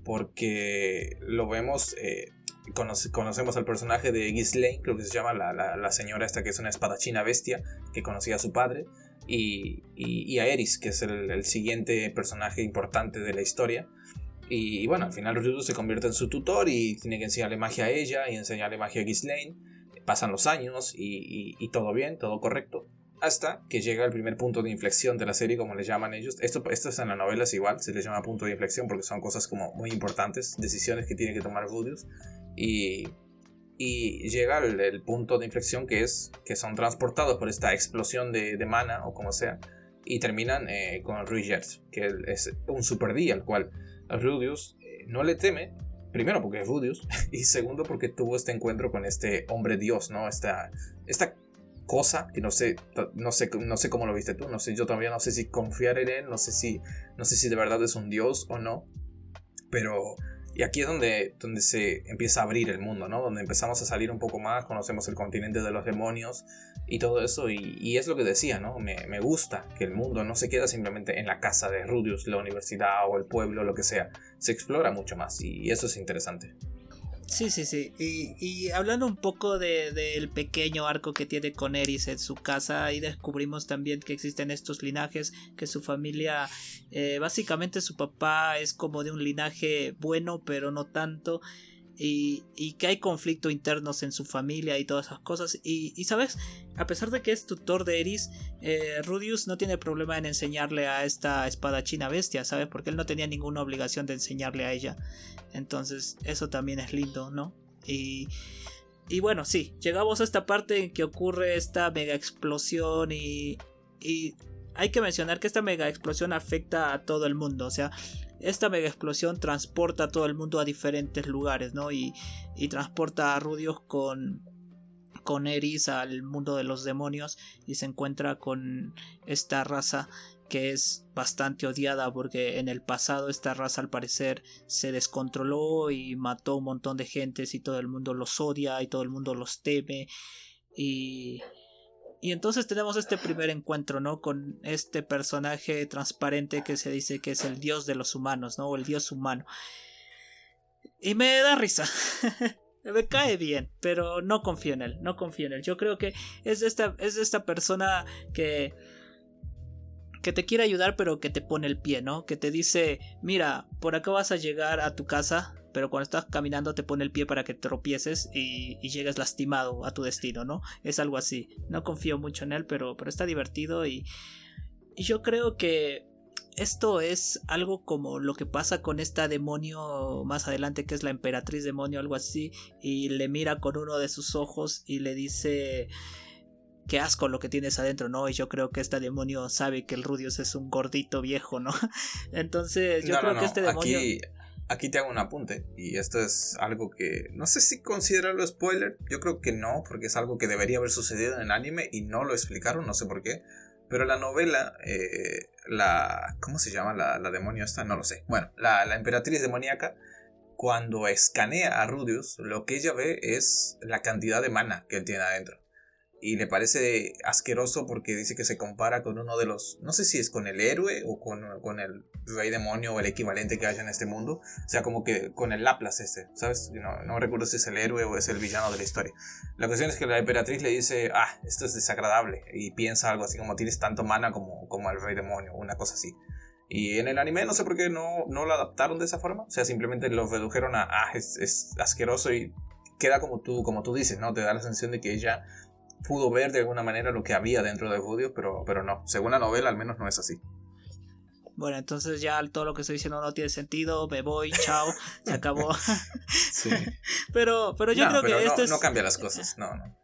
Porque lo vemos, eh, conocemos al personaje de Ghislaine, creo que se llama la, señora esta que es una espadachina bestia, que conocía a su padre, y, a Eris, que es el, siguiente personaje importante de la historia. Y, bueno, al final Ryu se convierte en su tutor y tiene que enseñarle magia a ella y enseñarle magia a Ghislaine. Pasan los años y, y, todo bien, todo correcto. Hasta que llega el primer punto de inflexión de la serie, como le llaman ellos. Esto, esto es en las novelas igual, se le llama punto de inflexión porque son cosas como muy importantes, decisiones que tiene que tomar Rudius. Y, y llega el, punto de inflexión que es que son transportados por esta explosión de, de mana o como sea. Y terminan eh, con Rugers, que es un super día, el cual Rudius eh, no le teme, primero porque es Rudius, y segundo porque tuvo este encuentro con este hombre dios, ¿no? Esta, esta cosa que no sé, no sé, no sé cómo lo viste tú, no sé, yo todavía no sé si confiar en él, no sé si, no sé si de verdad es un dios o no, pero Y aquí es donde, donde se empieza a abrir el mundo, ¿no? Donde empezamos a salir un poco más, conocemos el continente de los demonios y todo eso. Y, es lo que decía, ¿no? Me, me, gusta que el mundo no se queda simplemente en la casa de Rudius, la universidad o el pueblo, lo que sea. Se explora mucho más y eso es interesante. Sí, sí, sí. Y, hablando un poco del de, pequeño arco que tiene con Eris en su casa, ahí descubrimos también que existen estos linajes, que su familia, eh, básicamente su papá es como de un linaje bueno, pero no tanto y, que hay conflicto internos en su familia y todas esas cosas. Y, sabes, a pesar de que es tutor de Eris, eh, Rudius no tiene problema en enseñarle a esta espadachina bestia, ¿sabes? Porque él no tenía ninguna obligación de enseñarle a ella. Entonces, eso también es lindo, ¿no? Y, y bueno, sí, llegamos a esta parte en que ocurre esta mega explosión y, y hay que mencionar que esta mega explosión afecta a todo el mundo. O sea, esta mega explosión transporta a todo el mundo a diferentes lugares, ¿no? Y, y transporta a Rudios con, con Eris al mundo de los demonios y se encuentra con esta raza que es bastante odiada porque en el pasado esta raza al parecer se descontroló y mató un montón de gentes y todo el mundo los odia y todo el mundo los teme y y entonces tenemos este primer encuentro, ¿no? Con este personaje transparente que se dice que es el dios de los humanos, ¿no? O el dios humano. Y me da risa. me cae bien, pero no confío en él, no confío en él. Yo creo que es esta, es esta persona que que te quiere ayudar pero que te pone el pie, ¿no? Que te dice, mira, por acá vas a llegar a tu casa, pero cuando estás caminando te pone el pie para que tropieces y, y llegues lastimado a tu destino, ¿no? Es algo así. No confío mucho en él, pero, pero está divertido y, y yo creo que esto es algo como lo que pasa con esta demonio más adelante que es la emperatriz demonio algo así y le mira con uno de sus ojos y le dice qué asco lo que tienes adentro, ¿no? Y yo creo que este demonio sabe que el Rudius es un gordito viejo, ¿no? Entonces yo creo que este demonio aquí te hago un apunte. Y esto es algo que no sé si considerarlo spoiler. Yo creo que no, porque es algo que debería haber sucedido en el anime y no lo explicaron, no sé por qué. Pero la novela, eh, la. ¿Cómo se llama la, la, demonio esta? No lo sé. Bueno, la, la emperatriz demoníaca, cuando escanea a Rudius, lo que ella ve es la cantidad de mana que él tiene adentro y le parece asqueroso porque dice que se compara con uno de los, no sé si es con el héroe o con, con el rey demonio o el equivalente que haya en este mundo, o sea, como que con el Laplas este, ¿sabes? No, no recuerdo si es el héroe o es el villano de la historia. La cuestión es que la emperatriz le dice, ah, esto es desagradable y piensa algo así como tienes tanto mana como, como el rey demonio, una cosa así. Y en el anime no sé por qué no, no lo adaptaron de esa forma. O sea, simplemente lo redujeron a, ah, es, es asqueroso y queda como tú, como tú dices, ¿no? Te da la sensación de que ella pudo ver de alguna manera lo que había dentro de Rudio, pero, pero no, según la novela al menos no es así. Bueno, entonces ya todo lo que estoy diciendo no tiene sentido, me voy, chao, se acabó. sí. Pero, pero yo creo que esto es... No cambia las cosas, no, no.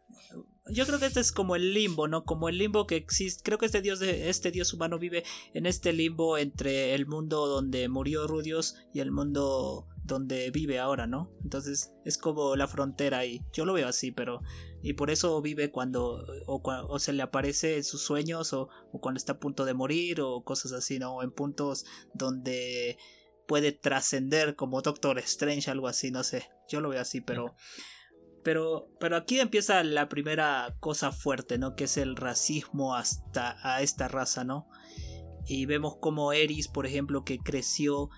Yo creo que este es como el limbo, ¿no? Como el limbo que existe. Creo que este dios de este dios humano vive en este limbo entre el mundo donde murió Rudios y el mundo donde vive ahora, ¿no? Entonces es como la frontera y yo lo veo así, pero y por eso vive cuando o, se le aparece en sus sueños o, cuando está a punto de morir o cosas así, ¿no? En puntos donde puede trascender como Doctor Strange, algo así, no sé, yo lo veo así, pero... Pero, pero aquí empieza la primera cosa fuerte, ¿no? Que es el racismo hasta a esta raza, ¿no? Y vemos como Eris, por ejemplo, que creció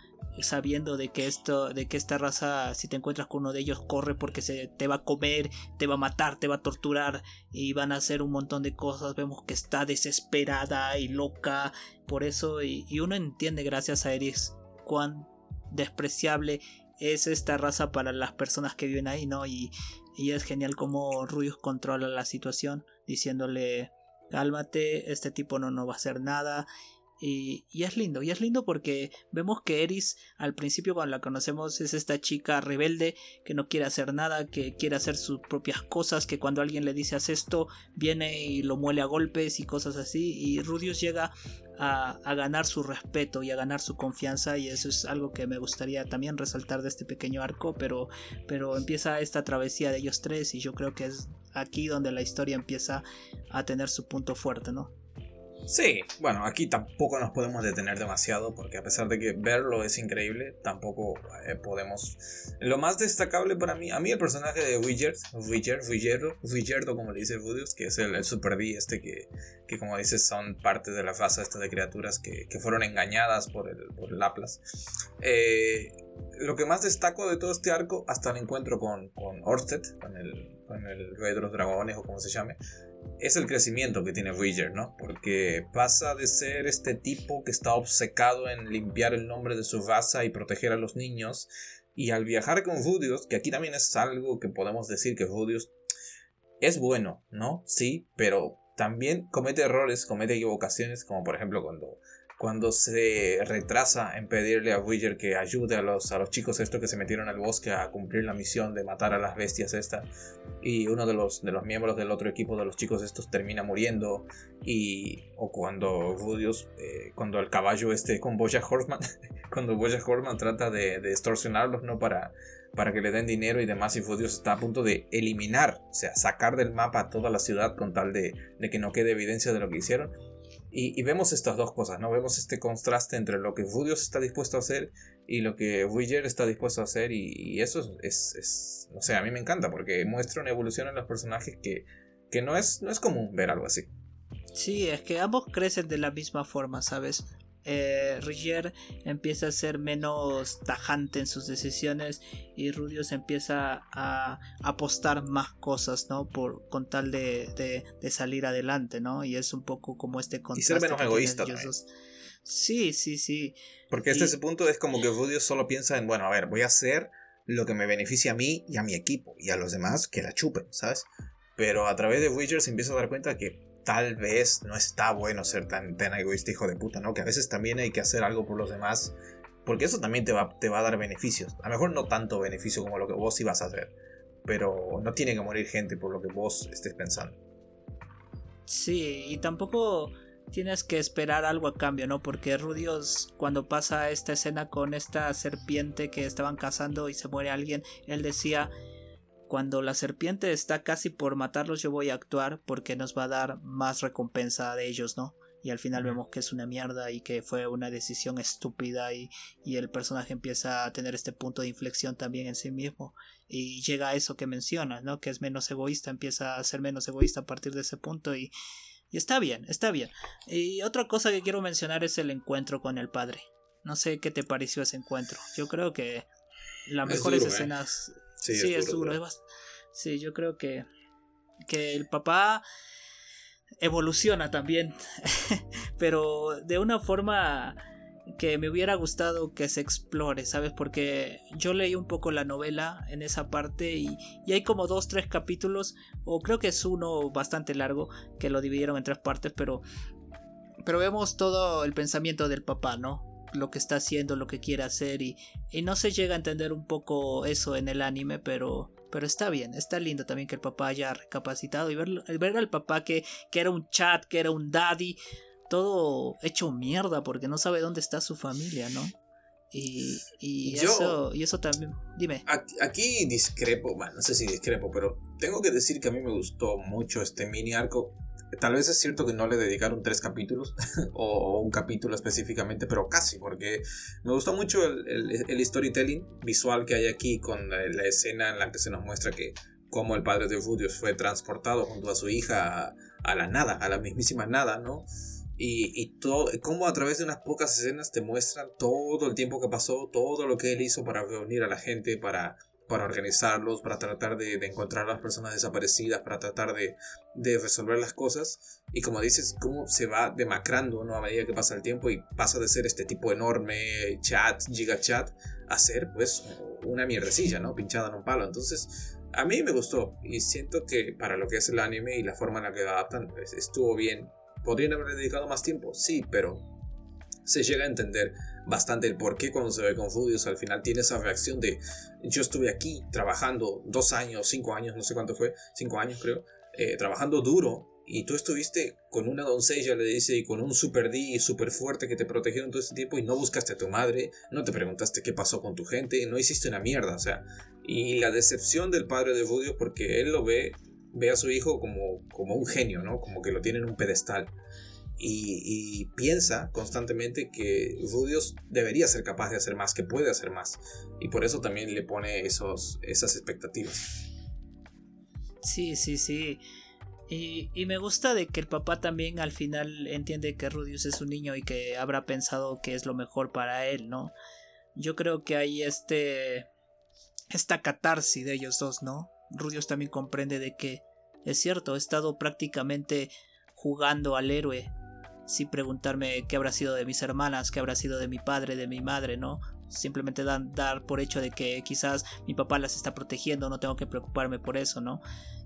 sabiendo de que esto de que esta raza si te encuentras con uno de ellos corre porque se te va a comer te va a matar te va a torturar y van a hacer un montón de cosas. Vemos que está desesperada y loca por eso y, uno entiende gracias a Eris cuán despreciable es esta raza para las personas que viven ahí no y, y es genial como Ruiz controla la situación diciéndole cálmate este tipo no nos va a hacer nada y, es lindo, y es lindo porque vemos que Eris al principio cuando la conocemos es esta chica rebelde que no quiere hacer nada, que quiere hacer sus propias cosas, que cuando alguien le dice haz esto, viene y lo muele a golpes y cosas así, y Rudius llega a, a, ganar su respeto y a ganar su confianza y eso es algo que me gustaría también resaltar de este pequeño arco, pero, pero empieza esta travesía de ellos tres y yo creo que es aquí donde la historia empieza a tener su punto fuerte, ¿no? Sí, bueno, aquí tampoco nos podemos detener demasiado porque a pesar de que verlo es increíble, tampoco eh, podemos... Lo más destacable para mí, a mí el personaje de Wizard, Wizard, Wizard, como le dice Vudius, que es el, Super D este que, que como dices son parte de la raza esta de criaturas que, que fueron engañadas por el, por el Atlas. Eh, lo que más destaco de todo este arco, hasta el encuentro con, con Orsted, con el, con el rey de los dragones o como se llame, es el crecimiento que tiene Witcher, ¿no? Porque pasa de ser este tipo que está obcecado en limpiar el nombre de su raza y proteger a los niños, y al viajar con Rudius, que aquí también es algo que podemos decir que Rudius es bueno, ¿no? Sí, pero también comete errores, comete equivocaciones, como por ejemplo cuando cuando se retrasa en pedirle a Witcher que ayude a los, a los chicos estos que se metieron al bosque a cumplir la misión de matar a las bestias esta. Y uno de los, de los miembros del otro equipo de los chicos estos termina muriendo. Y o cuando Rudius eh, cuando el caballo este con Bojack Horseman cuando Bojack Horseman trata de, de, extorsionarlos no para para que le den dinero y demás y Rudius está a punto de eliminar o sea sacar del mapa toda la ciudad con tal de, de que no quede evidencia de lo que hicieron y, vemos estas dos cosas, ¿no? Vemos este contraste entre lo que Rudios está dispuesto a hacer y lo que Witcher está dispuesto a hacer y, eso es, es, no sé, a mí me encanta porque muestra una evolución en los personajes que, que no, es, no es común ver algo así. Sí, es que ambos crecen de la misma forma, ¿sabes? Eh, empieza a ser menos tajante en sus decisiones y Rudios empieza a, apostar más cosas, ¿no? Por, con tal de, salir adelante, ¿no? Y es un poco como este Y ser menos egoísta Sí, sí, sí. Porque este ese punto es como que Rudios solo piensa en, bueno, a ver, voy a hacer lo que me beneficia a mí y a mi equipo y a los demás que la chupen, ¿sabes? Pero a través de Witcher se empieza a dar cuenta que tal vez no está bueno ser tan, tan egoísta, hijo de puta, ¿no? Que a veces también hay que hacer algo por los demás, porque eso también te va, te va a dar beneficios. A lo mejor no tanto beneficio como lo que vos ibas a hacer, pero no tiene que morir gente por lo que vos estés pensando. Sí, y tampoco tienes que esperar algo a cambio, ¿no? Porque Rudios, cuando pasa esta escena con esta serpiente que estaban cazando y se muere alguien, él decía cuando la serpiente está casi por matarlos yo voy a actuar porque nos va a dar más recompensa de ellos, ¿no? Y al final vemos que es una mierda y que fue una decisión estúpida y, y, el personaje empieza a tener este punto de inflexión también en sí mismo y llega a eso que mencionas, ¿no? Que es menos egoísta, empieza a ser menos egoísta a partir de ese punto y, y está bien, está bien. Y otra cosa que quiero mencionar es el encuentro con el padre. No sé qué te pareció ese encuentro. Yo creo que las mejores ¿eh? escenas Sí, es, duro. Sí, yo creo que, que el papá evoluciona también, pero de una forma que me hubiera gustado que se explore, ¿sabes? Porque yo leí un poco la novela en esa parte y, y, hay como dos, tres capítulos, o creo que es uno bastante largo, que lo dividieron en tres partes, pero, pero vemos todo el pensamiento del papá, ¿no? Lo que está haciendo, lo que quiere hacer y, y no se llega a entender un poco eso en el anime, pero, pero está bien, está lindo también que el papá haya recapacitado y ver, ver al papá que, que era un chat, que era un daddy, todo hecho mierda porque no sabe dónde está su familia, ¿no? Y, y, eso, y eso también, dime. Aquí, discrepo, bueno, no sé si discrepo, pero tengo que decir que a mí me gustó mucho este mini arco Tal vez es cierto que no le dedicaron tres capítulos o un capítulo específicamente, pero casi, porque me gustó mucho el, storytelling visual que hay aquí con la, escena en la que se nos muestra que cómo el padre de Rudius fue transportado junto a su hija a, la nada, a la mismísima nada, ¿no? Y, y todo, cómo a través de unas pocas escenas te muestran todo el tiempo que pasó, todo lo que él hizo para reunir a la gente, para para organizarlos, para tratar de, encontrar a las personas desaparecidas, para tratar de, resolver las cosas. Y como dices, cómo se va demacrando ¿no? a medida que pasa el tiempo y pasa de ser este tipo enorme chat, giga chat, a ser pues una mierdecilla, ¿no? Pinchada en un palo. Entonces, a mí me gustó y siento que para lo que es el anime y la forma en la que lo adaptan, estuvo bien. ¿Podrían haber dedicado más tiempo? Sí, pero se llega a entender bastante el por qué cuando se ve con Rudius al final tiene esa reacción de yo estuve aquí trabajando dos años, cinco años, no sé cuánto fue, cinco años creo, eh, trabajando duro y tú estuviste con una doncella, le dice, y con un super D super fuerte que te protegieron todo este tiempo y no buscaste a tu madre, no te preguntaste qué pasó con tu gente, no hiciste una mierda, o sea, y la decepción del padre de Rudius porque él lo ve, ve a su hijo como, como un genio, ¿no? Como que lo tiene en un pedestal. Y, piensa constantemente que Rudios debería ser capaz de hacer más, que puede hacer más. Y por eso también le pone esos, esas expectativas. Sí, sí, sí. Y, me gusta de que el papá también al final entiende que Rudius es un niño y que habrá pensado que es lo mejor para él, ¿no? Yo creo que hay este. esta catarsis de ellos dos, ¿no? Rudius también comprende de que es cierto, he estado prácticamente jugando al héroe sin preguntarme qué habrá sido de mis hermanas, qué habrá sido de mi padre, de mi madre, ¿no? Simplemente dan, dar por hecho de que quizás mi papá las está protegiendo, no tengo que preocuparme por eso, ¿no?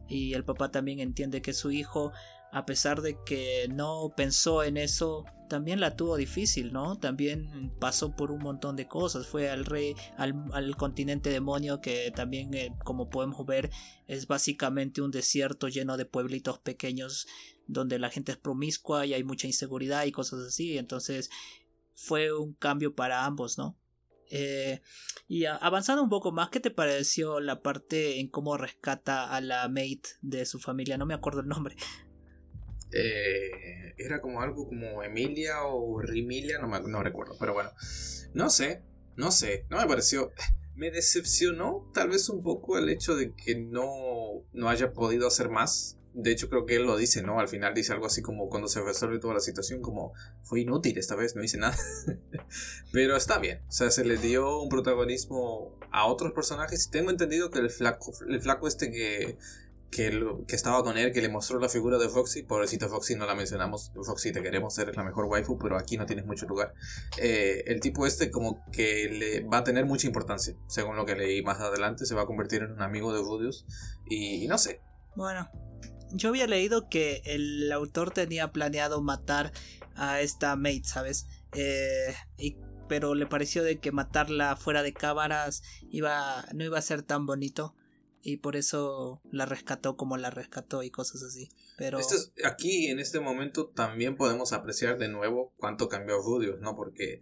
Y el papá también entiende que su hijo, a pesar de que no pensó en eso, también la tuvo difícil, ¿no? También pasó por un montón de cosas. Fue al rey, al, continente demonio, que también, eh, como podemos ver, es básicamente un desierto lleno de pueblitos pequeños donde la gente es promiscua y hay mucha inseguridad y cosas así. Entonces fue un cambio para ambos, ¿no? Eh, y avanzando un poco más, ¿qué te pareció la parte en cómo rescata a la mate de su familia? No me acuerdo el nombre. Eh, era como algo como Emilia o Rimilia, no, me, no recuerdo, pero bueno, no sé, no sé, no me pareció, me decepcionó tal vez un poco el hecho de que no, no haya podido hacer más de hecho, creo que él lo dice, ¿no? Al final dice algo así como cuando se resuelve toda la situación, como fue inútil esta vez, no hice nada. Pero está bien, o sea, se le dio un protagonismo a otros personajes. Tengo entendido que el flaco, el flaco este que, que, que, estaba con él, que le mostró la figura de Foxy, pobrecito Foxy, no la mencionamos. Foxy, te queremos, eres la mejor waifu, pero aquí no tienes mucho lugar. Eh, el tipo este, como que le va a tener mucha importancia, según lo que leí más adelante, se va a convertir en un amigo de Rudius. y no sé. Bueno, yo había leído que el autor tenía planeado matar a esta mate, ¿sabes? Eh, pero le pareció de que matarla fuera de cámaras iba, no iba a ser tan bonito y por eso la rescató como la rescató y cosas así. Pero aquí en este momento también podemos apreciar de nuevo cuánto cambió Rudius, ¿no? Porque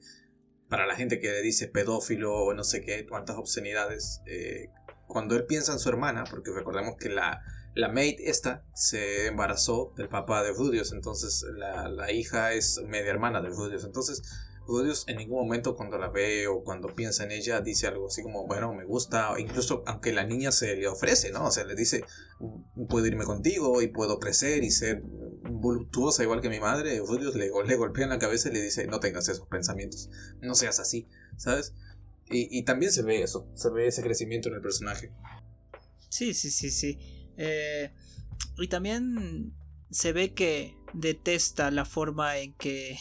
para la gente que dice pedófilo o no sé qué, cuántas obscenidades, eh, cuando él piensa en su hermana, porque recordemos que la la maid esta se embarazó del papá de Rudius, entonces la, hija es media hermana de Rudius, entonces Rudius en ningún momento cuando la ve o cuando piensa en ella dice algo así como, bueno, me gusta, incluso aunque la niña se le ofrece, ¿no? O sea, le dice, puedo irme contigo y puedo crecer y ser voluptuosa igual que mi madre, Rudius le, golpea en la cabeza y le dice, no tengas esos pensamientos, no seas así, ¿sabes? Y, y también se ve eso, se ve ese crecimiento en el personaje. Sí, sí, sí, sí. Eh, y también se ve que detesta la forma en que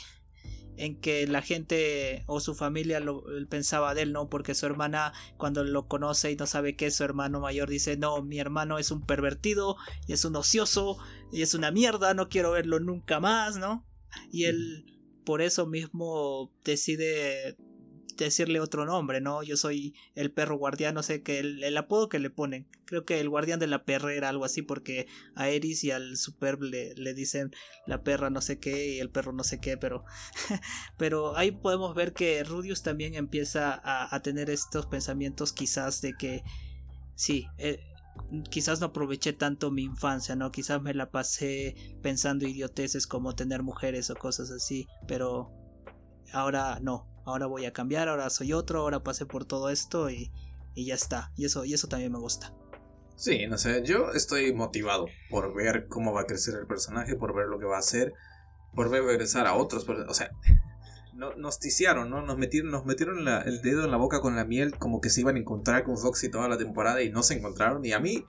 en que la gente o su familia lo pensaba de él, ¿no? Porque su hermana cuando lo conoce y no sabe que es su hermano mayor dice, no, mi hermano es un pervertido y es un ocioso y es una mierda, no quiero verlo nunca más, ¿no? Y él por eso mismo decide decirle otro nombre, ¿no? Yo soy el perro guardián, no sé qué, el, apodo que le ponen. Creo que el guardián de la perra era algo así porque a Eris y al Superb le, dicen la perra no sé qué y el perro no sé qué, pero, pero ahí podemos ver que Rudius también empieza a, a tener estos pensamientos quizás de que sí, eh, quizás no aproveché tanto mi infancia, ¿no? Quizás me la pasé pensando idioteces como tener mujeres o cosas así, pero ahora no, ahora voy a cambiar, ahora soy otro, ahora pasé por todo esto y, y ya está. Y eso, y eso también me gusta. Sí, no sé, yo estoy motivado por ver cómo va a crecer el personaje, por ver lo que va a hacer, por ver regresar a otros, o sea, no, nos ticiaron, ¿no? Nos metieron, nos metieron el dedo en la boca con la miel como que se iban a encontrar con Foxy toda la temporada y no se encontraron. Y a mí,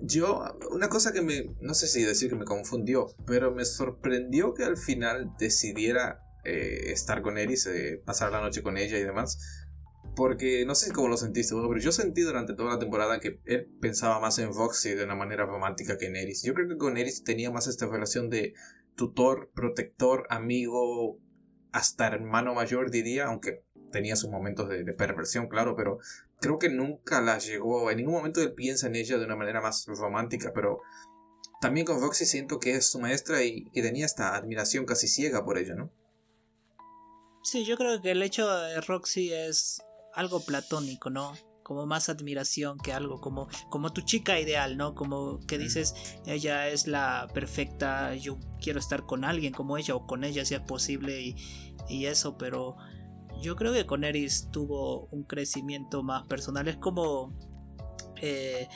yo, una cosa que me, no sé si decir que me confundió, pero me sorprendió que al final decidiera eh, estar con Eris, pasar la noche con ella y demás. Porque no sé cómo lo sentiste, pero yo sentí durante toda la temporada que él pensaba más en Foxy de una manera romántica que en Eris. Yo creo que con Eris tenía más esta relación de tutor, protector, amigo, hasta hermano mayor diría, aunque tenía sus momentos de, perversión, claro, pero creo que nunca la llegó, en ningún momento él piensa en ella de una manera más romántica, pero también con Foxy siento que es su maestra y, y tenía esta admiración casi ciega por ella, ¿no? Sí, yo creo que el hecho de Roxy es algo platónico, ¿no? como más admiración que algo, como, como tu chica ideal, ¿no? Como que dices, ella es la perfecta, yo quiero estar con alguien como ella o con ella si es posible y, y eso, pero yo creo que con Eris tuvo un crecimiento más personal, es como... Eh,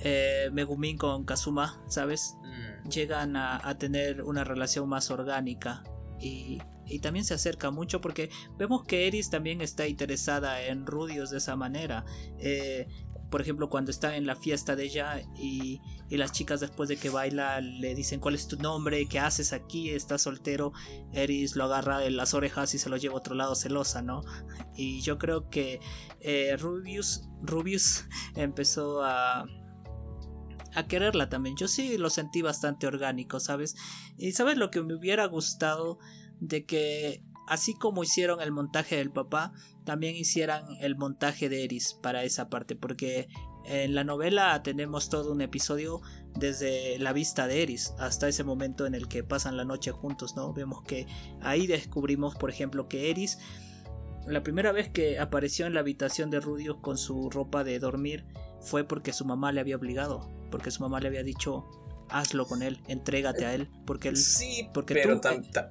eh, Megumin con Kazuma, ¿sabes? Mm. Llegan a, tener una relación más orgánica y, también se acerca mucho porque vemos que Eris también está interesada en Rudios de esa manera. Eh, por ejemplo, cuando está en la fiesta de ella y, las chicas después de que baila le dicen cuál es tu nombre, qué haces aquí, estás soltero, Eris lo agarra en las orejas y se lo lleva a otro lado celosa, ¿no? Y yo creo que eh, Rubius, Rubius empezó a, a quererla también. Yo sí lo sentí bastante orgánico, ¿sabes? Y sabes lo que me hubiera gustado de que así como hicieron el montaje del papá, también hicieran el montaje de Eris para esa parte, porque en la novela tenemos todo un episodio desde la vista de Eris hasta ese momento en el que pasan la noche juntos, ¿no? Vemos que ahí descubrimos, por ejemplo, que Eris la primera vez que apareció en la habitación de Rudios con su ropa de dormir fue porque su mamá le había obligado porque su mamá le había dicho hazlo con él, entrégate a él, porque él... Sí, porque pero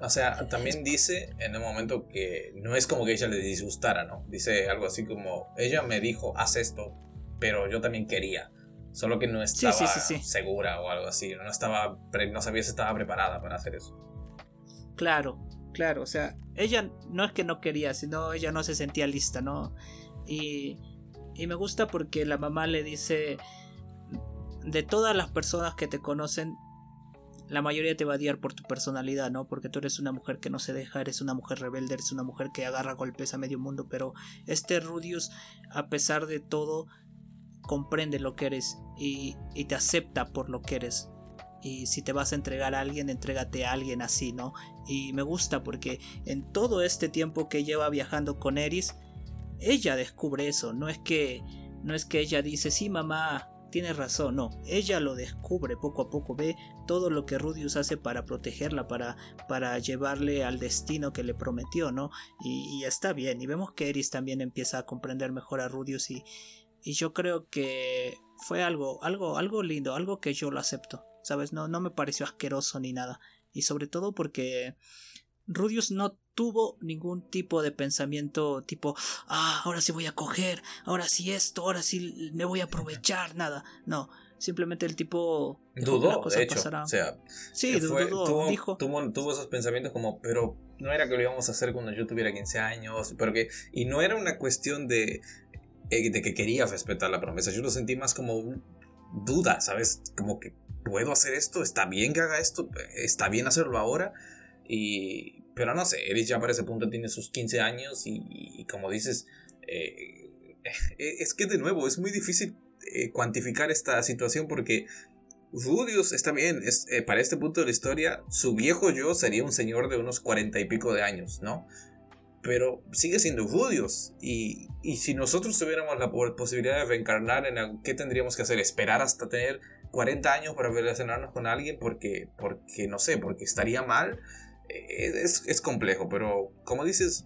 o sea, también dice en un momento que no es como que ella le disgustara, ¿no? Dice algo así como, ella me dijo, haz esto, pero yo también quería, solo que no estaba segura o algo así, no, estaba, no sabía si estaba preparada para hacer eso. Claro, claro, o sea, ella no es que no quería, sino ella no se sentía lista, ¿no? Y, y me gusta porque la mamá le dice de todas las personas que te conocen, la mayoría te va a odiar por tu personalidad, ¿no? Porque tú eres una mujer que no se deja, eres una mujer rebelde, eres una mujer que agarra golpes a medio mundo, pero este Rudius, a pesar de todo, comprende lo que eres y, y te acepta por lo que eres. Y si te vas a entregar a alguien, entrégate a alguien así, ¿no? Y me gusta porque en todo este tiempo que lleva viajando con Eris, ella descubre eso, no es que no es que ella dice, "Sí, mamá, tiene razón, no, ella lo descubre poco a poco, ve todo lo que Rudius hace para protegerla, para, para llevarle al destino que le prometió, ¿no? Y, está bien, y vemos que Eris también empieza a comprender mejor a Rudius y, y yo creo que fue algo, algo, algo lindo, algo que yo lo acepto, ¿sabes? No, no me pareció asqueroso ni nada, y sobre todo porque Rudius no tuvo ningún tipo de pensamiento tipo, ah, ahora sí voy a coger, ahora sí esto, ahora sí me voy a aprovechar, nada. No, simplemente el tipo dudó, de hecho, o sea, sí, dudó, tuvo, dijo, tuvo, esos pensamientos como, pero no era que lo íbamos a hacer cuando yo tuviera 15 años, pero que, y no era una cuestión de, eh, de que quería respetar la promesa, yo lo sentí más como duda, ¿sabes? Como que, ¿puedo hacer esto? ¿Está bien que haga esto? ¿Está bien hacerlo ahora? Y, pero no sé, Eris ya para ese punto tiene sus 15 años y, como dices, eh, es que de nuevo es muy difícil eh, cuantificar esta situación porque Rudius está bien, es, eh, para este punto de la historia, su viejo yo sería un señor de unos 40 y pico de años, ¿no? Pero sigue siendo Rudius. Y, y si nosotros tuviéramos la posibilidad de reencarnar en ¿qué tendríamos que hacer? ¿Esperar hasta tener 40 años para relacionarnos con alguien? Porque, porque no sé, porque estaría mal es, complejo, pero como dices,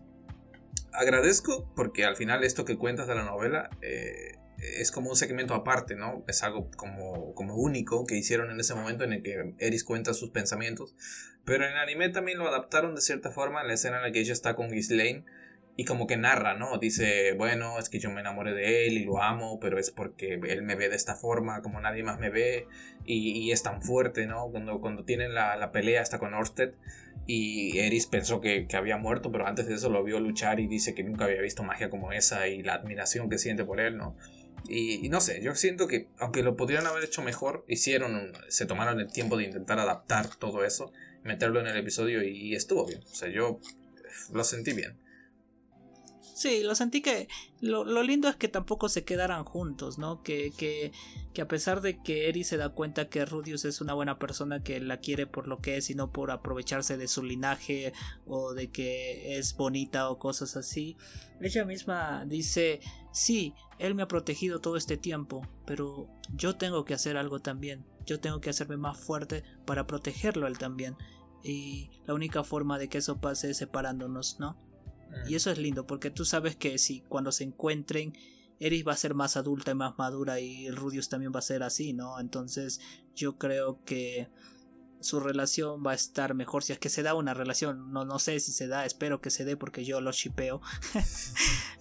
agradezco porque al final esto que cuentas de la novela eh, es como un segmento aparte, ¿no? Es algo como, como único que hicieron en ese momento en el que Eris cuenta sus pensamientos. Pero en el anime también lo adaptaron de cierta forma en la escena en la que ella está con Ghislaine y como que narra, ¿no? Dice, bueno, es que yo me enamoré de él y lo amo, pero es porque él me ve de esta forma, como nadie más me ve, y, es tan fuerte, ¿no? Cuando, cuando tienen la, la pelea hasta con Orsted, y Eris pensó que, había muerto, pero antes de eso lo vio luchar y dice que nunca había visto magia como esa y la admiración que siente por él, ¿no? Y, no sé, yo siento que aunque lo podrían haber hecho mejor, hicieron, se tomaron el tiempo de intentar adaptar todo eso, meterlo en el episodio y estuvo bien. O sea, yo lo sentí bien. Sí, lo sentí que lo, lo, lindo es que tampoco se quedaran juntos, ¿no? Que, que, que, a pesar de que Eri se da cuenta que Rudius es una buena persona que la quiere por lo que es y no por aprovecharse de su linaje o de que es bonita o cosas así, ella misma dice, sí, él me ha protegido todo este tiempo, pero yo tengo que hacer algo también, yo tengo que hacerme más fuerte para protegerlo él también. Y la única forma de que eso pase es separándonos, ¿no? Y eso es lindo porque tú sabes que si cuando se encuentren Eris va a ser más adulta y más madura y Rudius también va a ser así, ¿no? Entonces yo creo que su relación va a estar mejor si es que se da una relación. No, no sé si se da, espero que se dé porque yo lo shipeo.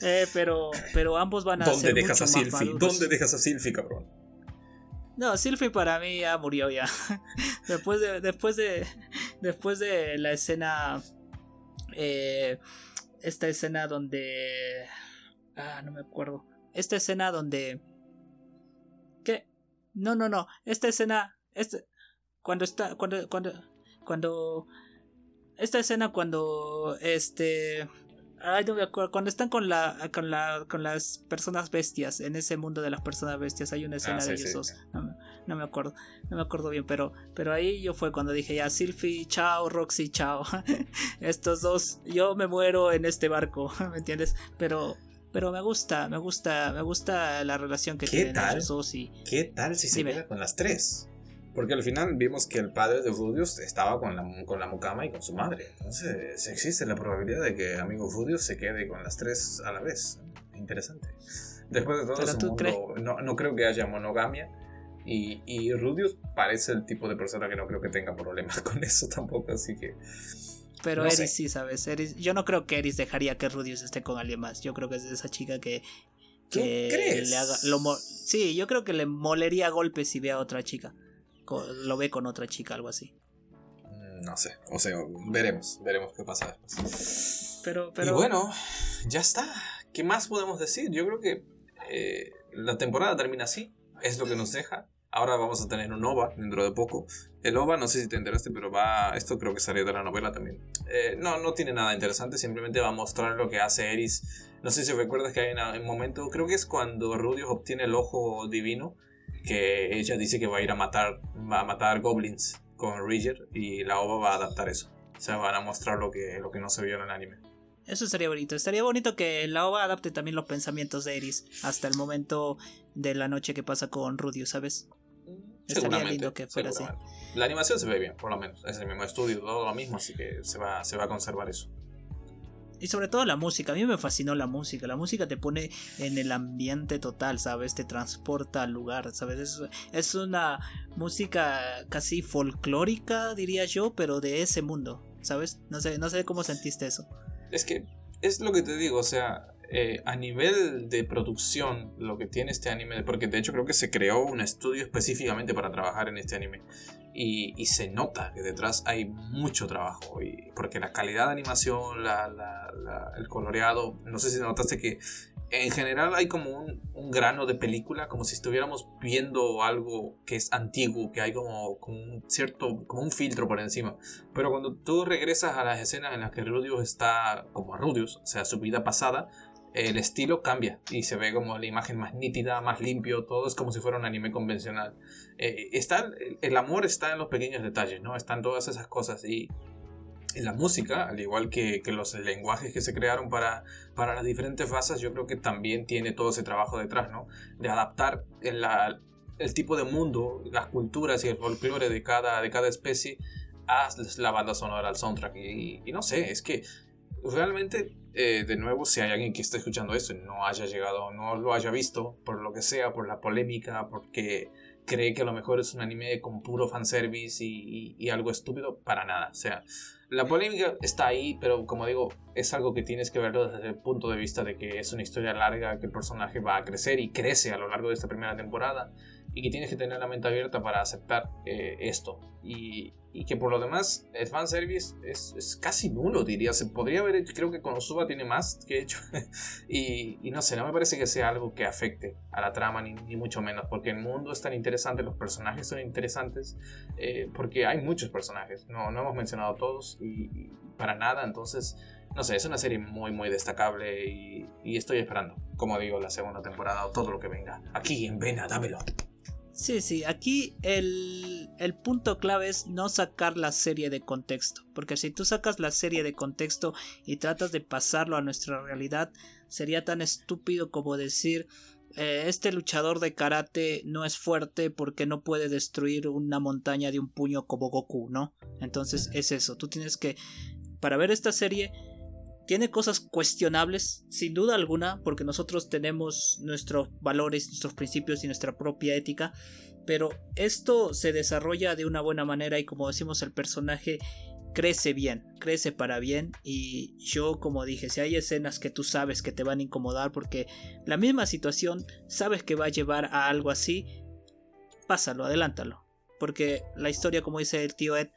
Eh, pero, pero ambos van a ¿Dónde ser dejas mucho a Silphy? ¿Dónde dejas a Silphy, cabrón? No, Sylphie para mí ya murió ya. después de, después de, después de la escena, eh, esta escena donde, ah, no me acuerdo. Esta escena donde, ¿qué? No, no, no. Esta escena, este, cuando está, cuando, cuando, cuando, esta escena cuando, este, Ay, no me acuerdo. Cuando están con la, con la, con las personas bestias, en ese mundo de las personas bestias, hay una escena Ah, de sí, ellos sí. dos. No, me- no me acuerdo, no me acuerdo bien, pero, pero ahí yo fue cuando dije ya, Sylphie, chao, Roxy, chao. Estos dos, yo me muero en este barco, ¿me entiendes? Pero, pero me gusta, me gusta, me gusta la relación que ¿Qué tienen tal? ellos dos y ¿Qué tal si se Dime. queda con las tres? Porque al final vimos que el padre de Rudius estaba con la, con la mucama y con su madre. Entonces existe la probabilidad de que amigo Rudius se quede con las tres a la vez. Interesante. Después de todo, no, no creo que haya monogamia. Y, y Rudius parece el tipo de persona que no creo que tenga problemas con eso tampoco. Así que Pero No Eris sé. sí, ¿sabes? Eris, yo no creo que Eris dejaría que Rudius esté con alguien más. Yo creo que es esa chica que, ¿Tú que crees? le haga. Lo sí, yo creo que le molería a golpes si ve a otra chica. Lo ve con otra chica, algo así. mm, no sé. O sea, veremos. Veremos qué pasa después. Pero, pero. Y bueno, ya está. ¿Qué más podemos decir? Yo creo que eh, la temporada termina así. Es lo que nos deja. Ahora vamos a tener un OVA dentro de poco. El OVA, no sé si te enteraste, pero va. Esto creo que salió de la novela también. Eh, no, no tiene nada interesante. Simplemente va a mostrar lo que hace Eris. No sé si recuerdas que hay un momento. Creo que es cuando Rudius obtiene el ojo divino. Que ella dice que va a ir a matar. Va a matar goblins con Ridger. Y la OVA va a adaptar eso. O sea, van a mostrar lo que, lo que no se vio en el anime. Eso estaría bonito. Estaría bonito que la OVA adapte también los pensamientos de Eris hasta el momento de la noche que pasa con Rudius, ¿sabes? Estaría lindo que fuera así. La animación se ve bien, por lo menos. Es el mismo estudio, todo lo mismo, así que se va, se va a conservar eso. Y sobre todo la música, a mí me fascinó la música. La música te pone en el ambiente total, ¿sabes? Te transporta al lugar, ¿sabes? Es, es una música casi folclórica, diría yo, pero de ese mundo, ¿sabes? No sé, no sé cómo sentiste eso. Es que es lo que te digo, o sea, eh, a nivel de producción, lo que tiene este anime, porque de hecho creo que se creó un estudio específicamente para trabajar en este anime. Y, y se nota que detrás hay mucho trabajo, y, porque la calidad de animación, la- la- la- el coloreado, no sé si notaste que en general hay como un, un grano de película, como si estuviéramos viendo algo que es antiguo, que hay como, como un cierto, como un filtro por encima. Pero cuando tú regresas a las escenas en las que Rudius está como Rudius, o sea, su vida pasada, el estilo cambia y se ve como la imagen más nítida, más limpio, todo es como si fuera un anime convencional. Eh, está, el- amor está en los pequeños detalles, ¿no? Están todas esas cosas y, la música, al igual que, que los lenguajes que se crearon para, para las diferentes razas, yo creo que también tiene todo ese trabajo detrás, ¿no? De adaptar el tipo de mundo, las culturas y el folclore de cada, de cada especie a la banda sonora, al soundtrack. Y no sé, es que realmente, eh, de nuevo, si hay alguien que está escuchando esto y no haya llegado, no lo haya visto, por lo que sea, por la polémica, porque cree que a lo mejor es un anime con puro fanservice y, y, algo estúpido, para nada. O sea, la polémica está ahí, pero como digo, es algo que tienes que verlo desde el punto de vista de que es una historia larga, que el personaje va a crecer y crece a lo largo de esta primera temporada y que tienes que tener la mente abierta para aceptar eh, esto. Y, y que por lo demás, el fanservice es, es casi nulo, diría. Se podría haber hecho, creo que Konosuba tiene más que hecho. y, y no sé, no me parece que sea algo que afecte a la trama, ni, ni mucho menos, porque el mundo es tan interesante, los personajes son interesantes, eh, porque hay muchos personajes, no, no hemos mencionado todos y, y para nada, entonces no sé, es una serie muy, muy destacable y, y estoy esperando, como digo, la segunda temporada o todo lo que venga. Aquí en Vena, dámelo. Sí, sí, aquí el, el punto clave es no sacar la serie de contexto, porque si tú sacas la serie de contexto y tratas de pasarlo a nuestra realidad, sería tan estúpido como decir, eh, este luchador de karate no es fuerte porque no puede destruir una montaña de un puño como Goku, ¿no? Entonces es eso, tú tienes que, para ver esta serie, tiene cosas cuestionables, sin duda alguna, porque nosotros tenemos nuestros valores, nuestros principios y nuestra propia ética, pero esto se desarrolla de una buena manera y como decimos el personaje crece bien, crece para bien. Y yo como dije, si hay escenas que tú sabes que te van a incomodar porque la misma situación sabes que va a llevar a algo así, pásalo, adelántalo, porque la historia como dice el tío Ed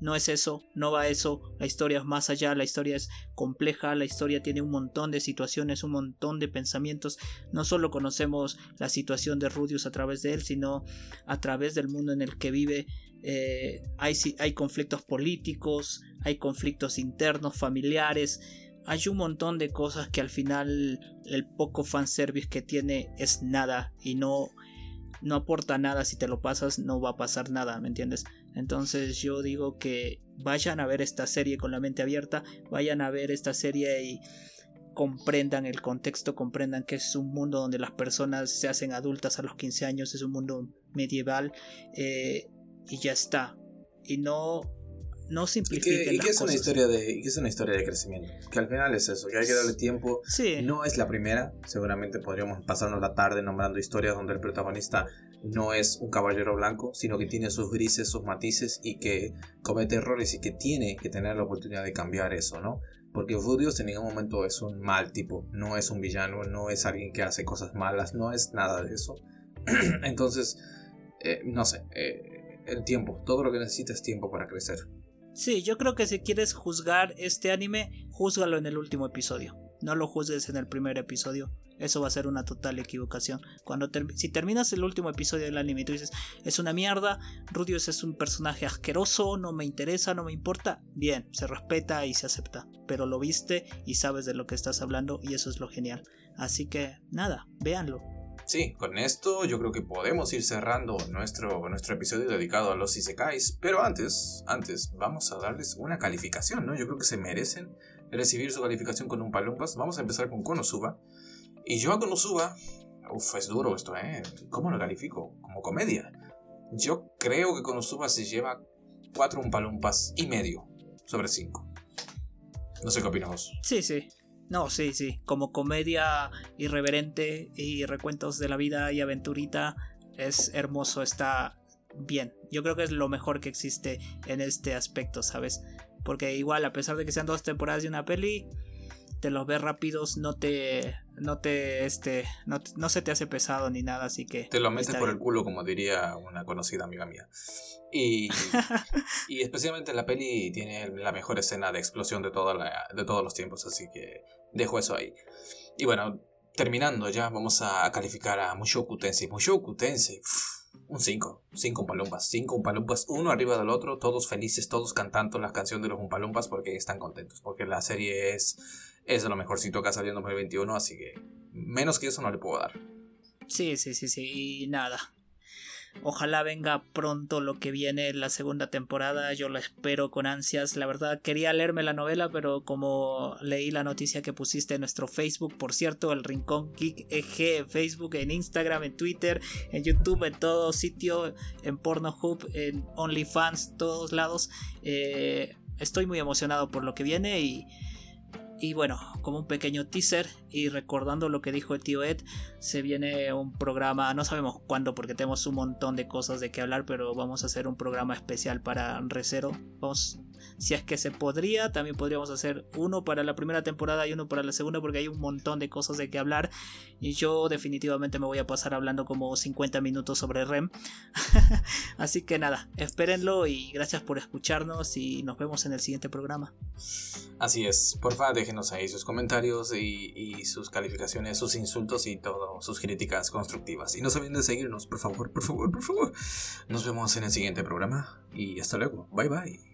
no es eso, no va eso, la historia es más allá, la historia es compleja, la historia tiene un montón de situaciones, un montón de pensamientos, no solo conocemos la situación de Rudius a través de él, sino a través del mundo en el que vive, eh, hay, hay conflictos políticos, hay conflictos internos, familiares, hay un montón de cosas que al final el poco fanservice que tiene es nada y no no aporta nada si te lo pasas no va a pasar nada me entiendes entonces yo digo que vayan a ver esta serie con la mente abierta, vayan a ver esta serie y comprendan el contexto, comprendan que es un mundo donde las personas se hacen adultas a los 15 años, es un mundo medieval eh, y ya está. Y no no simplifiquen y que, es una historia de que es una historia de crecimiento que al final es eso que hay que darle tiempo sí. no es la primera seguramente podríamos pasarnos la tarde nombrando historias donde el protagonista no es un caballero blanco, sino que tiene sus grises, sus matices y que comete errores y que tiene que tener la oportunidad de cambiar eso, ¿no? Porque Rudius en ningún momento es un mal tipo, no es un villano, no es alguien que hace cosas malas, no es nada de eso. Entonces, eh, no sé, eh, el tiempo, todo lo que necesita es tiempo para crecer. Sí, yo creo que si quieres juzgar este anime, júzgalo en el último episodio. No lo juzgues en el primer episodio. Eso va a ser una total equivocación. Cuando si terminas el último episodio del anime y tú dices, es una mierda, Rudius es un personaje asqueroso, no me interesa, no me importa, bien, se respeta y se acepta. Pero lo viste y sabes de lo que estás hablando y eso es lo genial. Así que nada, véanlo. Sí, con esto yo creo que podemos ir cerrando nuestro, nuestro episodio dedicado a los Isekais. Pero antes, antes, vamos a darles una calificación, ¿no? Yo creo que se merecen recibir su calificación con un palumpas. Vamos a empezar con Konosuba. Y yo a Konosuba, uff, es duro esto, ¿eh? ¿Cómo lo califico? Como comedia. Yo creo que Konosuba se lleva 4 umpalumpas y medio sobre 5. No sé qué opinas Sí, sí. No, sí, sí. Como comedia irreverente y recuentos de la vida y aventurita, es hermoso, está bien. Yo creo que es lo mejor que existe en este aspecto, ¿sabes? Porque igual, a pesar de que sean dos temporadas de una peli, te los ves rápidos, no te, no te, este, no, se te hace pesado ni nada, así que... Te lo metes por el culo, como diría una conocida amiga mía. Y, y especialmente la peli tiene la mejor escena de explosión de, toda la, de todos los tiempos, así que dejo eso ahí. Y bueno, terminando ya, vamos a calificar a Mushoku Tensei. Mushoku Tensei, un 5, 5 Umpalumpas, 5 Umpalumpas, uno arriba del otro, todos felices, todos cantando la canción de los Umpalumpas porque están contentos, porque la serie es es de lo mejorcito que ha salido en 2021, así que menos que eso no le puedo dar. Sí, sí, sí, sí, y nada. Ojalá venga pronto lo que viene la segunda temporada, yo lo espero con ansias. La verdad quería leerme la novela, pero como leí la noticia que pusiste en nuestro Facebook, por cierto, el Rincón Geek EG en Facebook, en Instagram, en Twitter, en YouTube, en todo sitio, en Pornhub, en OnlyFans, todos lados. Eh, estoy muy emocionado por lo que viene y y bueno, como un pequeño teaser y recordando lo que dijo el tío Ed, se viene un programa, no sabemos cuándo porque tenemos un montón de cosas de qué hablar, pero vamos a hacer un programa especial para Recero. Vamos si es que se podría, también podríamos hacer uno para la primera temporada y uno para la segunda porque hay un montón de cosas de que hablar. Y yo definitivamente me voy a pasar hablando como 50 minutos sobre REM. Así que nada, espérenlo y gracias por escucharnos y nos vemos en el siguiente programa. Así es, porfa déjenos ahí sus comentarios y, y sus calificaciones, sus insultos y todo, sus críticas constructivas. Y no se olviden de seguirnos, por favor, por favor, por favor. Nos vemos en el siguiente programa y hasta luego. Bye bye.